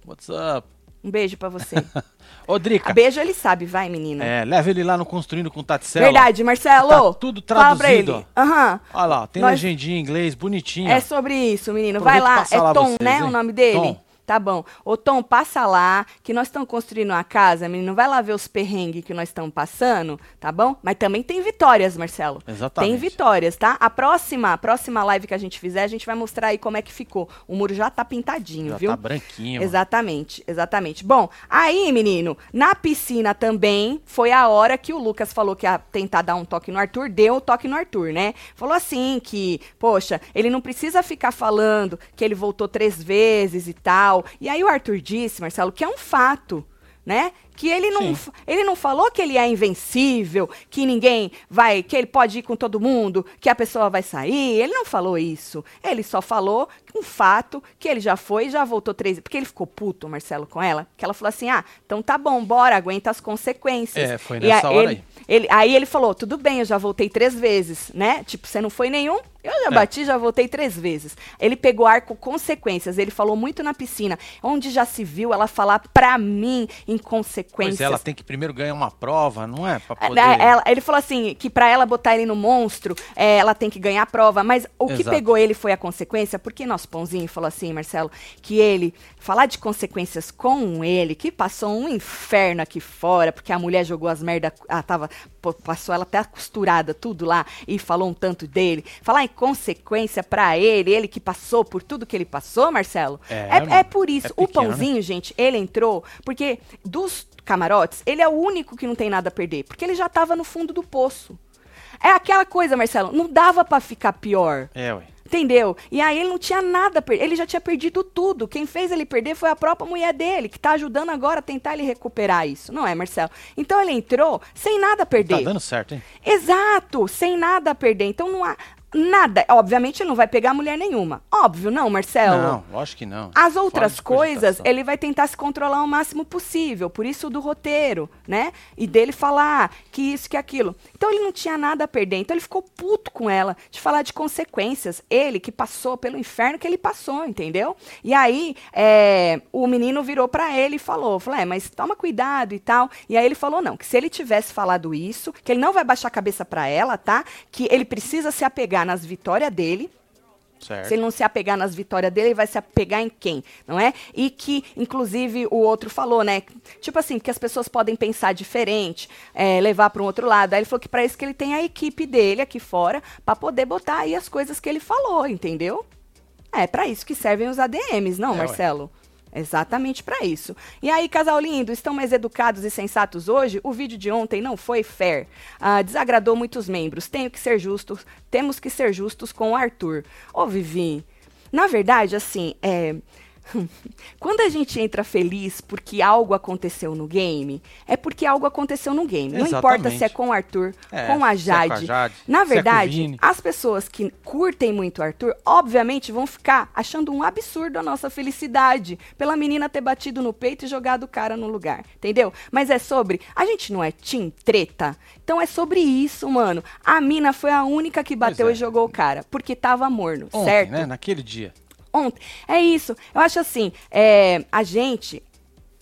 What's up?
Um beijo pra você.
Ô, Drica,
beijo ele sabe, vai menina.
é, leva ele lá no Construindo com Taticela.
Verdade, Marcelo.
Tá tudo traduzido,
Aham.
Olha lá, tem
Nós-
legendinha em inglês, bonitinha.
É sobre isso, menino. Vai
Aproveita
lá. É Tom,
vocês,
né?
hein?
O nome dele?
Tom.
Tá bom. Ô, Tom, passa lá, que nós estamos construindo uma casa, menino. Vai lá ver os perrengues que nós estamos passando, tá bom? Mas também tem vitórias, Marcelo.
Exatamente.
Tem vitórias, tá? A próxima, a próxima live que a gente fizer, a gente vai mostrar aí como é que ficou. O muro já tá pintadinho,
Já
viu?
tá branquinho.
Exatamente, exatamente. Bom, aí, menino, na piscina também foi a hora que o Lucas falou que ia tentar dar um toque no Arthur, deu o toque no Arthur, né? Falou assim que, poxa, ele não precisa ficar falando que ele voltou três vezes e tal. E aí o Arthur disse, Marcelo, que é um fato. Né? Que ele não,
Sim.
ele não falou que ele é invencível, que ninguém vai, que ele pode ir com todo mundo, que a pessoa vai sair. Ele não falou isso. Ele só falou um fato que ele já foi e já voltou três vezes. Porque ele ficou puto, Marcelo, com ela. Que ela falou assim: ah, então tá bom, bora, aguenta as consequências.
É, foi
E
nessa
a-
hora
ele,
aí.
ele- aí ele falou: tudo bem, eu já voltei três vezes, né? Tipo, você não foi nenhum, eu já
É.
bati, já voltei três vezes. Ele pegou ar com consequências. Ele falou muito na piscina, onde já se viu ela falar pra mim em consequências.
Pois é, ela tem que primeiro ganhar uma prova, não é? Pra
É,
poder...
ela- ele falou assim, que pra ela botar ele no monstro, é, ela tem que ganhar a prova. Mas o que
Exato.
pegou ele foi a consequência, porque nosso pãozinho falou assim, Marcelo, que ele, falar de consequências com ele, que passou um inferno aqui fora, porque a mulher jogou as merda, ah, tava, passou ela até costurada, tudo lá, e falou um tanto dele. Falar em consequência pra ele, ele que passou por tudo que ele passou, Marcelo.
É,
é, é por isso.
é
o
né?
pãozinho, gente, ele entrou, porque dos camarotes, ele é o único que não tem nada a perder, porque ele já tava no fundo do poço. É aquela coisa, Marcelo, não dava pra ficar pior.
É, ué.
Entendeu? E aí ele não tinha nada a perder, ele já tinha perdido tudo. Quem fez ele perder foi a própria mulher dele, que tá ajudando agora a tentar ele recuperar isso, não é, Marcelo? Então ele entrou sem nada a perder.
Tá dando certo, hein?
Exato, sem nada a perder. Então não há nada. Obviamente ele não vai pegar mulher nenhuma. Óbvio, não, Marcelo.
Não, lógico que não.
As outras coisas, ele vai tentar se controlar o máximo possível. Por isso do roteiro, né? E dele falar que isso, que aquilo. Então ele não tinha nada a perder. Então ele ficou puto com ela de falar de consequências. Ele que passou pelo inferno que ele passou, entendeu? E aí é, o menino virou pra ele e falou, falou, é, mas toma cuidado e tal. E aí ele falou não, que se ele tivesse falado isso, que ele não vai baixar a cabeça pra ela, tá? Que ele precisa se apegar nas vitórias dele
Certo.
Se ele não se apegar nas vitórias dele, ele vai se apegar em quem, não é? E que, inclusive, o outro falou, né? Tipo assim, que as pessoas podem pensar diferente, é, levar para um outro lado. Aí ele falou que para isso que ele tem a equipe dele aqui fora, para poder botar aí as coisas que ele falou, entendeu? É para isso que servem os ADMs, não,
É, ué.
Exatamente para isso. E aí, casal lindo, estão mais educados e sensatos hoje? O vídeo de ontem não foi fair. Ah, desagradou muitos membros. Tenho que ser justos. Temos que ser justos com o Arthur. Ô, Vivi, na verdade, assim, é. Quando a gente entra feliz porque algo aconteceu no game, é porque algo aconteceu no game. Não importa
Exatamente.
se é com o Arthur,
É,
com a
se é com a
Jade.
Jade,
Na
é
verdade,
Vini.
as pessoas que curtem muito o Arthur, obviamente, vão ficar achando um absurdo a nossa felicidade pela menina ter batido no peito e jogado o cara no lugar. Entendeu? Mas é sobre. A gente não é team treta. Então é sobre isso, mano. A mina foi a única que bateu
é.
e jogou o cara. Porque tava morno,
Ontem,
certo?
né? Naquele dia.
Ontem. É isso. Eu acho assim, é, a gente,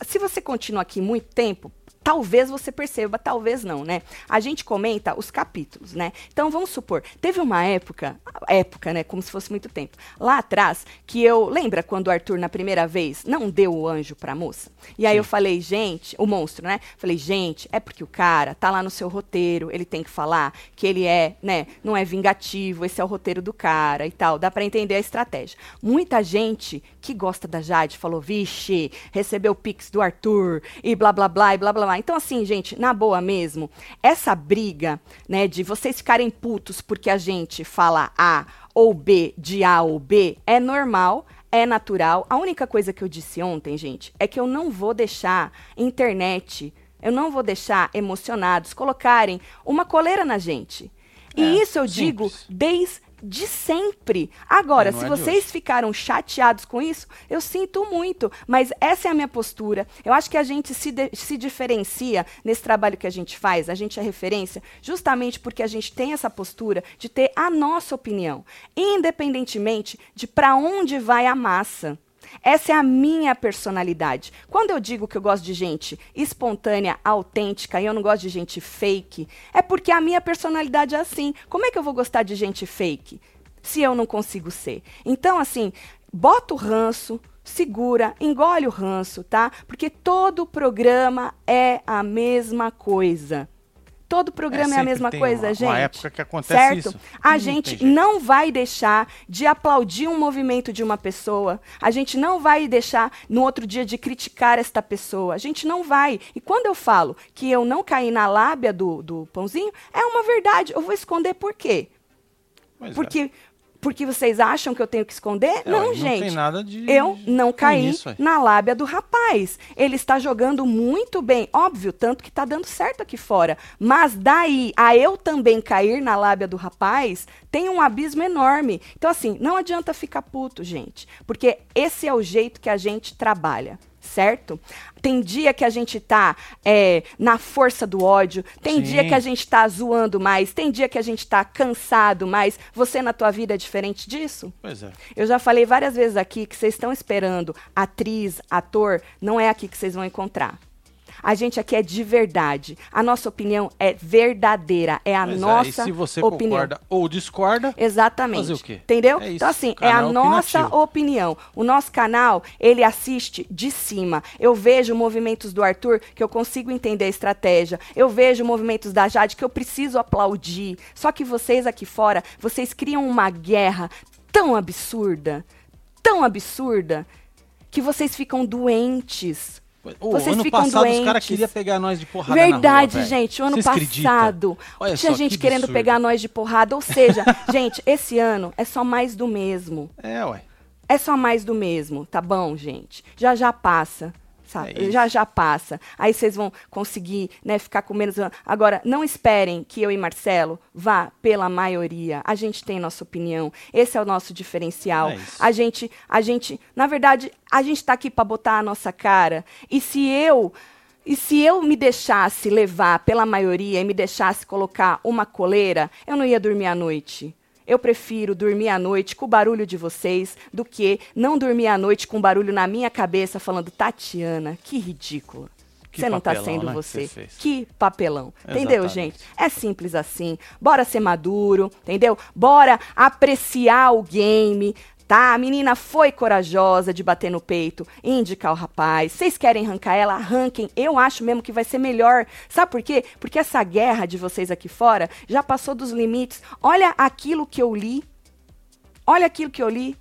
se você continua aqui muito tempo, talvez você perceba, talvez não, né? A gente comenta os capítulos, né? Então vamos supor, teve uma época, época, né? Como se fosse muito tempo, lá atrás, que eu lembra quando o Arthur na primeira vez não deu o anjo pra moça? E aí eu falei, gente, o monstro, né? Falei, gente, é porque o cara tá lá no seu roteiro, ele tem que falar que ele é, né? Não é vingativo, esse é o roteiro do cara e tal. Dá pra entender a estratégia. Muita gente que gosta da Jade falou, vixe, recebeu o pix do Arthur e blá blá blá e blá blá blá. Então, assim, gente, na boa mesmo, essa briga, né, de vocês ficarem putos porque a gente fala A ou B de A ou B é normal. É natural. A única coisa que eu disse ontem, gente, é que eu não vou deixar internet, eu não vou deixar emocionados colocarem uma coleira na gente. E
É,
isso eu digo
simples.
Desde sempre. Agora,
É, não
se
é de
vocês ficaram chateados com isso, eu sinto muito, mas essa é a minha postura. Eu acho que a gente se, de- se diferencia nesse trabalho que a gente faz, a gente é referência, justamente porque a gente tem essa postura de ter a nossa opinião, independentemente de para onde vai a massa. Essa é a minha personalidade. Quando eu digo que eu gosto de gente espontânea, autêntica e eu não gosto de gente fake, é porque a minha personalidade é assim. Como é que eu vou gostar de gente fake se eu não consigo ser? Então, assim, bota o ranço, segura, engole o ranço, tá? Porque todo programa é a mesma coisa. Todo programa é, a
sempre
mesma coisa,
uma-
gente.
uma época que acontece
certo?
isso.
A
Não
gente não vai deixar de aplaudir um movimento de uma pessoa. A gente não vai deixar no outro dia de criticar esta pessoa. A gente não vai. E quando eu falo que eu não caí na lábia do, do pãozinho, é uma verdade. Eu vou esconder por quê?
Pois é.
Porque, vocês acham que eu tenho que esconder?
É,
não,
não
gente.
tem nada de
Eu não caí na lábia do rapaz. Ele está jogando muito bem. Óbvio, tanto que está dando certo aqui fora. Mas daí a eu também cair na lábia do rapaz, tem um abismo enorme. Então, assim, não adianta ficar puto, gente. Porque esse é o jeito que a gente trabalha. Certo? Tem dia que a gente tá é, na força do ódio, tem
Sim.
dia que a gente tá zoando mais, tem dia que a gente tá cansado mais. Você na tua vida é diferente disso?
Pois é.
Eu já falei várias vezes aqui que vocês estão esperando atriz, ator, não é aqui que vocês vão encontrar. A gente aqui é de verdade. A nossa opinião é verdadeira, é a
é,
nossa
e se você
opinião.
concorda ou discorda,
Exatamente.
Fazer o quê?
Entendeu?
É isso,
então, assim, é a
canal
nossa
opinativo.
opinião. O nosso canal, ele assiste de cima. Eu vejo movimentos do Arthur que eu consigo entender a estratégia. Eu vejo movimentos da Jade que eu preciso aplaudir. Só que vocês aqui fora, vocês criam uma guerra tão absurda, tão absurda, que vocês ficam doentes.
O
Vocês
ano
ficam
passado os caras
doentes.
queriam pegar nós de porrada na rua,
Verdade,
velho.
gente. O ano
Vocês
passado tinha gente
que
querendo
absurdo.
pegar nós de porrada. Ou seja, gente, esse ano é só mais do mesmo.
É, ué.
É só mais do mesmo, tá bom, gente? Já já passa. Sabe?
É
já já passa. Aí vocês vão conseguir, né, ficar com menos. Agora, não esperem que eu e Marcelo vá pela maioria. A gente tem nossa opinião. Esse é o nosso diferencial.
É
a gente, a gente, na verdade, a gente tá aqui para botar a nossa cara. E se eu e se eu me deixasse levar pela maioria e me deixasse colocar uma coleira, eu não ia dormir à noite. Eu prefiro dormir à noite com o barulho de vocês do que não dormir à noite com barulho na minha cabeça falando, Tatiana, que ridícula.
Que
você não tá
papelão,
sendo
né, que
você.
você fez.
Que papelão. Entendeu,
Exatamente.
gente? É simples assim. Bora ser maduro, entendeu? Bora apreciar o game. Tá, a menina foi corajosa de bater no peito indicar o rapaz. Vocês querem arrancar ela? Arranquem. Eu acho mesmo que vai ser melhor. Sabe por quê? Porque essa guerra de vocês aqui fora já passou dos limites. Olha aquilo que eu li. Olha aquilo que eu li.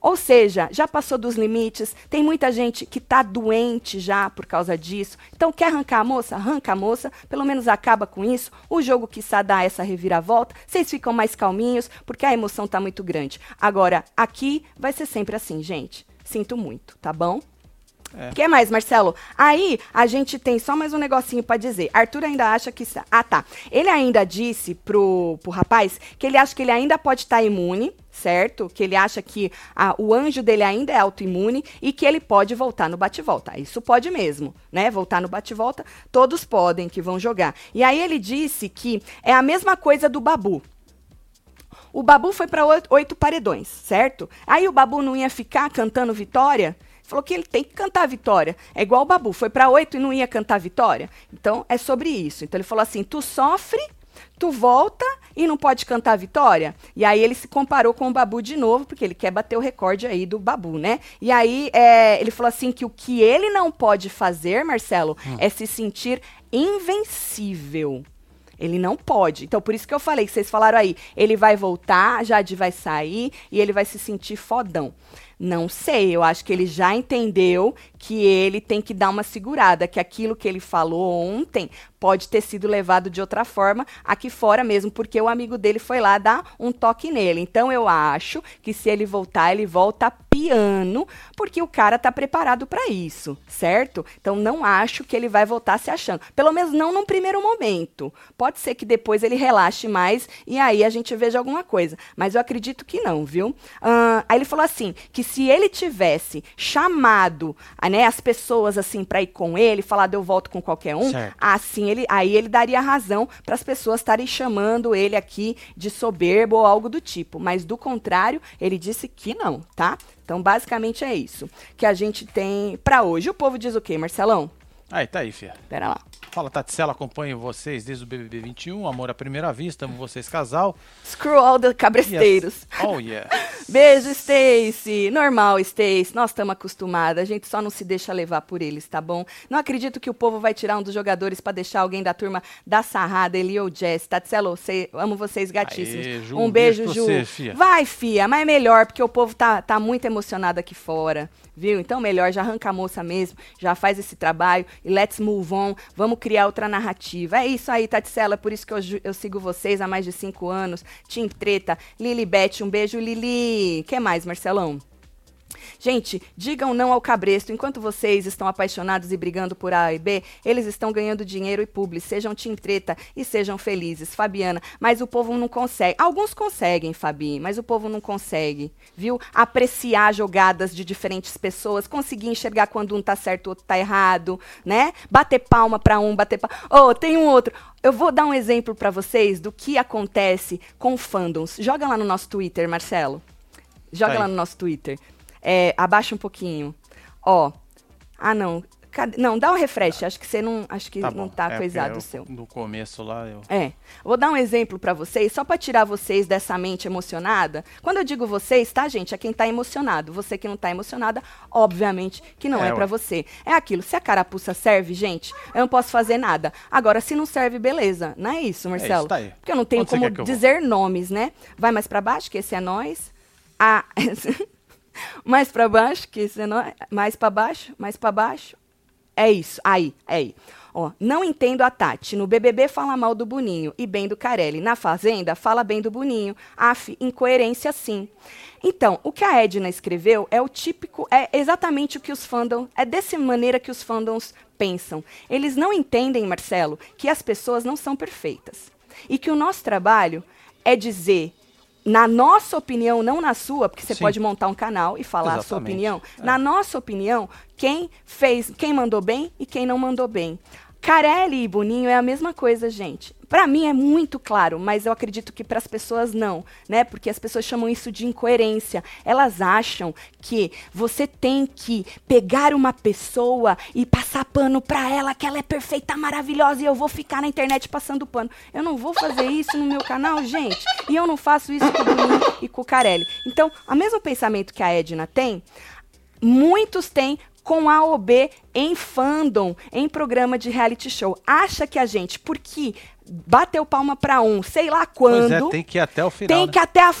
Ou seja, já passou dos limites, tem muita gente que está doente já por causa disso. Então, quer arrancar a moça? Arranca a moça, pelo menos acaba com isso. O jogo que dá essa reviravolta, vocês ficam mais calminhos, porque a emoção está muito grande. Agora, aqui vai ser sempre assim, gente. Sinto muito, tá bom? O que mais, Marcelo? Aí a gente tem só mais um negocinho pra dizer. Arthur ainda acha que. Ah, tá. Ele ainda disse pro, pro rapaz que ele acha que ele ainda pode estar imune, certo? Que ele acha que o anjo dele ainda é autoimune e que ele pode voltar no bate-volta. Isso pode mesmo, né? Voltar no bate-volta, todos podem que vão jogar. E aí ele disse que é a mesma coisa do Babu. O Babu foi para oito paredões, certo? Aí o Babu não ia ficar cantando vitória. Falou que ele tem que cantar vitória. É igual o Babu, foi para oito e não ia cantar vitória. Então é sobre isso. Então ele falou assim: tu sofre, tu volta e não pode cantar vitória. E aí ele se comparou com o Babu de novo, porque ele quer bater o recorde aí do Babu, né? E aí é, ele falou assim que o que ele não pode fazer, Marcelo, é se sentir invencível. Ele não pode. Então, por isso que eu falei, que vocês falaram aí, ele vai voltar, Jade vai sair e ele vai se sentir fodão. Não sei, eu acho que ele já entendeu que ele tem que dar uma segurada, que aquilo que ele falou ontem pode ter sido levado de outra forma aqui fora mesmo, porque o amigo dele foi lá dar um toque nele. Então eu acho que se ele voltar, ele volta piano, porque o cara tá preparado para isso, certo? Então não acho que ele vai voltar se achando. Pelo menos não num primeiro momento. Pode ser que depois ele relaxe mais e aí a gente veja alguma coisa. Mas eu acredito que não, viu? Ah, aí ele falou assim: que se ele tivesse chamado ah, né, as pessoas assim para ir com ele, falado eu volto com qualquer um,
Certo.
assim ele, aí ele daria razão para as pessoas estarem chamando ele aqui de soberbo ou algo do tipo. Mas do contrário, ele disse que não, tá? Então basicamente é isso que a gente tem para hoje. O povo diz o quê, Marcelão?
Aí, tá aí, Fia.
Pera lá.
Fala, Taticela, acompanho vocês desde o BBB 21, amor à primeira vista, amo vocês casal.
Screw all the cabresteiros.
Yes. Oh, yeah.
Beijo, Stacy. Normal, Stacy. Nós estamos acostumados. A gente só não se deixa levar por eles, tá bom? Não acredito que o povo vai tirar um dos jogadores pra deixar alguém da turma da sarrada, Eli ou Jess. Tatselo, cê, amo vocês gatíssimos.
Aê, Ju,
um beijo,
beijo
Ju.
você, fia.
Vai, fia, mas é melhor, porque o povo tá, tá muito emocionado aqui fora. Viu? Então, melhor, já arranca a moça mesmo, já faz esse trabalho e let's move on. Vamos criar outra narrativa. É isso aí, Tatsela. Por isso que eu, eu sigo vocês há mais de cinco anos. Tim Treta, Lili Beth, um beijo, Lili. que mais, Marcelão? Gente, digam não ao cabresto. Enquanto vocês estão apaixonados e brigando por A e B, eles estão ganhando dinheiro e publi. Sejam Team Treta e sejam felizes. Fabiana, mas o povo não consegue. Alguns conseguem, Fabi, mas o povo não consegue, viu? Apreciar jogadas de diferentes pessoas, conseguir enxergar quando um tá certo, o outro tá errado, né? Bater palma pra um, bater palma. Oh, tem um outro. Eu vou dar um exemplo pra vocês do que acontece com fandoms. Joga lá no nosso Twitter, Marcelo. Joga
Tá aí.
lá no nosso Twitter. É, abaixa um pouquinho. Ó. Ah, não. Cadê? Não, dá um refresh. Acho que você não. Acho que
Tá
não
bom.
tá
É,
coisado o seu.
eu- No começo lá, eu...
É. Vou dar um exemplo pra vocês, só pra tirar vocês dessa mente emocionada. Quando eu digo vocês, tá, gente? É quem tá emocionado. Você que não tá emocionada, obviamente que não
É,
é, pra
ué.
você. É aquilo. Se a carapuça serve, gente, eu não posso fazer nada. Agora, se não serve, beleza. Não é isso, Marcelo?
isso, tá aí.
Porque eu não tenho
Onde
como dizer nomes, né? Vai mais pra baixo, que esse é nós. Ah, mais pra baixo, que esse é. Mais pra baixo, mais pra baixo. É isso, aí, aí. Ó, não entendo a Tati. No BBB fala mal do Boninho e bem do Carelli. Na Fazenda fala bem do Boninho. Af, incoerência sim. Então, o que a Edna escreveu é o típico, é exatamente o que os fandoms, é dessa maneira que os fandoms pensam. Eles não entendem, Marcelo, que as pessoas não são perfeitas. E que o nosso trabalho é dizer, na nossa opinião, não na sua, porque você
Sim.
pode montar um canal e falar a sua
Exatamente.
opinião.
É.
Na nossa opinião, quem fez, quem mandou bem e quem não mandou bem. Carelli e Boninho é a mesma coisa, gente. Para mim é muito claro, mas eu acredito que para as pessoas não, né? Porque as pessoas chamam isso de incoerência. Elas acham que você tem que pegar uma pessoa e passar pano para ela, que ela é perfeita, maravilhosa e eu vou ficar na internet passando pano. Eu não vou fazer isso no meu canal, gente. E eu não faço isso com o Boninho e com o Carelli. Então, o mesmo pensamento que a Edna tem, muitos têm com A ou B em fandom, em programa de reality show. Acha que a gente, porque bateu palma para um, sei lá quando. Pois
é, tem que ir até o final.
Tem
né?
que até a,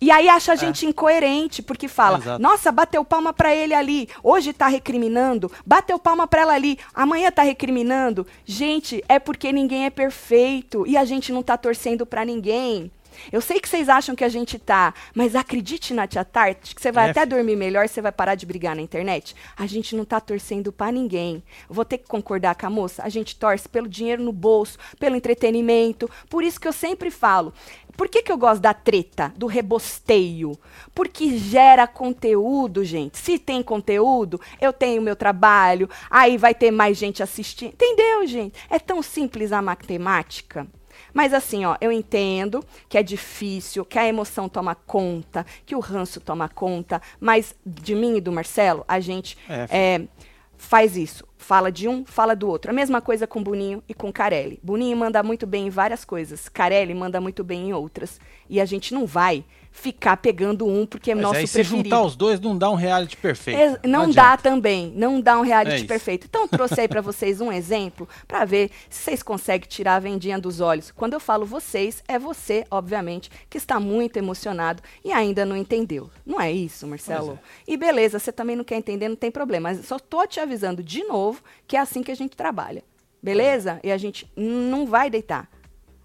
E aí acha a é. gente é. incoerente, porque fala: Exato. "Nossa, bateu palma para ele ali, hoje tá recriminando, bateu palma para ela ali, amanhã tá recriminando". Gente, é porque ninguém é perfeito e a gente não tá torcendo para ninguém. Eu sei que vocês acham que a gente tá, mas acredite na Tia Tarte, que você vai é, até dormir melhor, você vai parar de brigar na internet. A gente não tá torcendo para ninguém. Vou ter que concordar com a moça. A gente torce pelo dinheiro no bolso, pelo entretenimento. Por isso que eu sempre falo, por que, que eu gosto da treta, do rebosteio? Porque gera conteúdo, gente. Se tem conteúdo, eu tenho meu trabalho, aí vai ter mais gente assistindo. Entendeu, gente? É tão simples a matemática. Mas assim, ó, eu entendo que é difícil, que a emoção toma conta, que o ranço toma conta, mas de mim e do Marcelo, a gente é, é, faz isso. Fala de um, fala do outro. A mesma coisa com Boninho e com Carelli. Boninho manda muito bem em várias coisas, Carelli manda muito bem em outras. E a gente não vai ficar pegando um porque é Mas nosso aí, preferido.
se juntar os dois não dá um reality perfeito. É,
não, não dá também, não dá um reality é perfeito. Então trouxe aí para vocês um exemplo para ver se vocês conseguem tirar a vendinha dos olhos. Quando eu falo vocês, é você, obviamente, que está muito emocionado e ainda não entendeu. Não é isso, Marcelo? É. E beleza, você também não quer entender, não tem problema. Mas só tô te avisando de novo que é assim que a gente trabalha. Beleza? E a gente não vai deitar.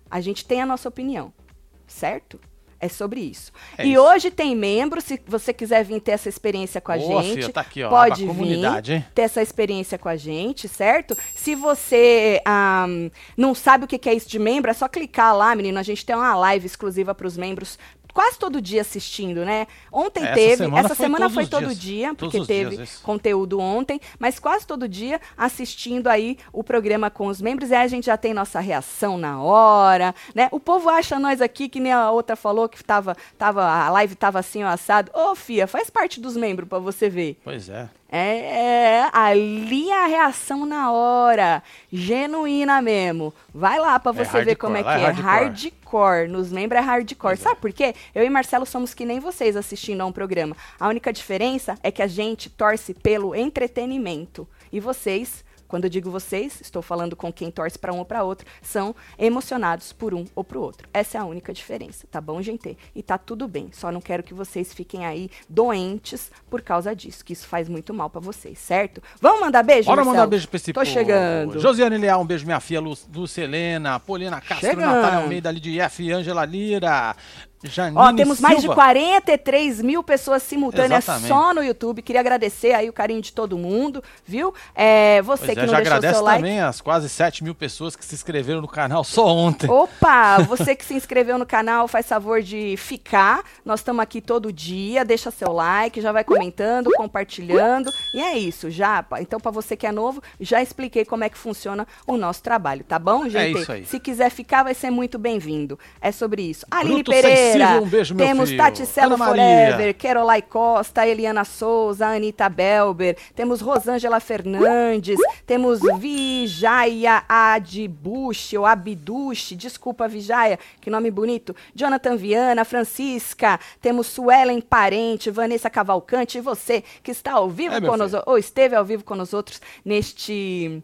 A gente tem a nossa opinião. Certo? É sobre isso. É e isso. hoje tem membro, se você quiser vir ter essa experiência com a Boa, gente, filha, tá aqui, ó, pode vir ter essa experiência com a gente, certo? Se você um, não sabe o que é isso de membro, é só clicar lá, menino. A gente tem uma live exclusiva para os membros quase todo dia assistindo, né? Ontem essa teve, semana essa foi semana foi todo dias. dia, porque teve dias, conteúdo ontem, mas quase todo dia assistindo aí o programa com os membros. E aí a gente já tem nossa reação na hora, né? O povo acha nós aqui, que nem a outra falou que tava, tava, a live tava assim, ó, assado. Ô, oh, Fia, faz parte dos membros para você ver.
Pois é.
É, é, ali a reação na hora, genuína mesmo. Vai lá para é você é ver como é que é. é. Hardcore. Hardcore. Nos membros é hardcore. Sabe por quê? Eu e Marcelo somos que nem vocês assistindo a um programa. A única diferença é que a gente torce pelo entretenimento. E vocês quando eu digo vocês, estou falando com quem torce para um ou para outro, são emocionados por um ou para o outro. Essa é a única diferença, tá bom, gente? E tá tudo bem. Só não quero que vocês fiquem aí doentes por causa disso, que isso faz muito mal para vocês, certo? Vamos mandar beijo,
Bora Marcelo? mandar beijo pra esse
Tô chegando.
Josiane Leal, um beijo minha filha Lu, Lucelena, Polina Castro, chegando. Natália Almeida, F, Angela Lira, Janine Ó,
temos Silva. mais de 43 mil pessoas simultâneas Exatamente. só no YouTube. Queria agradecer aí o carinho de todo mundo, viu? É, você pois que é, não já deixou seu like.
também as quase 7 mil pessoas que se inscreveram no canal só ontem.
Opa, você que se inscreveu no canal, faz favor de ficar. Nós estamos aqui todo dia, deixa seu like, já vai comentando, compartilhando. E é isso, já. Então, para você que é novo, já expliquei como é que funciona o nosso trabalho, tá bom, gente?
É isso aí.
Se quiser ficar, vai ser muito bem-vindo. É sobre isso. Aline Bruto Pereira. Um beijo, meu Temos filho. Taticelo Forever, Kerolai Costa, Eliana Souza, Anitta Belber. Temos Rosângela Fernandes. Temos Vijaya Adbush, ou Abidush. Desculpa, Vijaya, que nome bonito. Jonathan Viana, Francisca. Temos Suelen Parente, Vanessa Cavalcante. E você que está ao vivo é, conosco, ou esteve ao vivo com nós outros neste...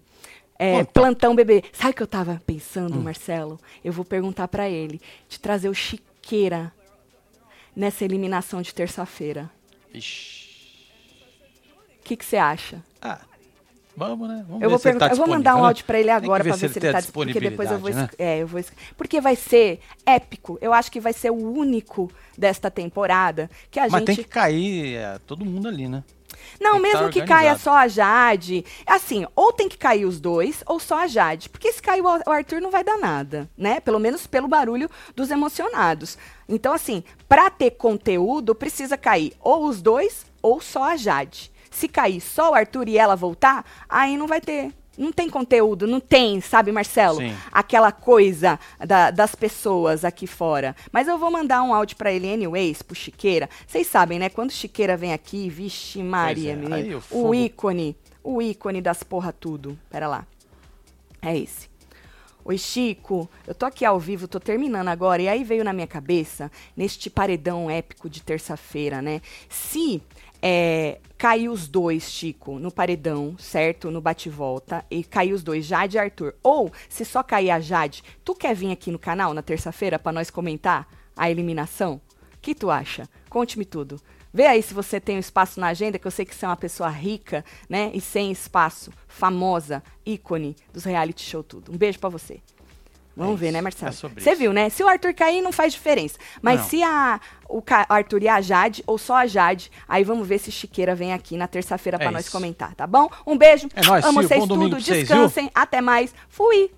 É, plantão bebê. Sabe o que eu tava pensando, hum. Marcelo? Eu vou perguntar para ele de trazer o Chico queira nessa eliminação de terça-feira. O que você acha?
Ah, vamos, né? Vamos
eu vou, tá eu vou mandar um áudio para ele agora para ver, se ele está disponível. Porque depois eu vou, né? é, eu vou. Porque vai ser épico. Eu acho que vai ser o único desta temporada que a
Mas
gente.
Mas tem que cair é, todo mundo ali, né?
Não, mesmo que, que caia só a Jade, assim, ou tem que cair os dois, ou só a Jade. Porque se cair o Arthur não vai dar nada, né? Pelo menos pelo barulho dos emocionados. Então, assim, para ter conteúdo, precisa cair ou os dois, ou só a Jade. Se cair só o Arthur e ela voltar, aí não vai ter Não tem conteúdo, não tem, sabe, Marcelo?
Sim.
Aquela coisa da- das pessoas aqui fora. Mas eu vou mandar um áudio pra ele anyways, pro Chiqueira. Vocês sabem, né? Quando Chiqueira vem aqui, vixe Maria,
é,
menino.
aí o
o ícone, o ícone das porra tudo. Pera lá. É esse. Oi, Chico. Eu tô aqui ao vivo, tô terminando agora. E aí veio na minha cabeça, neste paredão épico de terça-feira, né? Se é, cair os dois, Chico, no paredão, certo? No bate-volta, e cair os dois, Jade e Arthur. Ou, se só cair a Jade, tu quer vir aqui no canal na terça-feira pra nós comentar a eliminação? O que tu acha? Conte-me tudo. Vê aí se você tem um espaço na agenda, que eu sei que você é uma pessoa rica, né? E sem espaço, famosa, ícone dos reality show tudo. Um beijo pra você. Vamos
É
ver, né, Marcelo?
é
Você
isso.
viu, né? Se o Arthur cair, não faz diferença. Mas
Não.
se a, o Arthur e a Jade, ou só a Jade, aí vamos ver se Chiqueira vem aqui na terça-feira
É
pra nós comentar, tá bom? Um beijo.
É nóis,
Amo
Sil.
vocês tudo.
pra vocês?
Descansem. Até mais. Fui.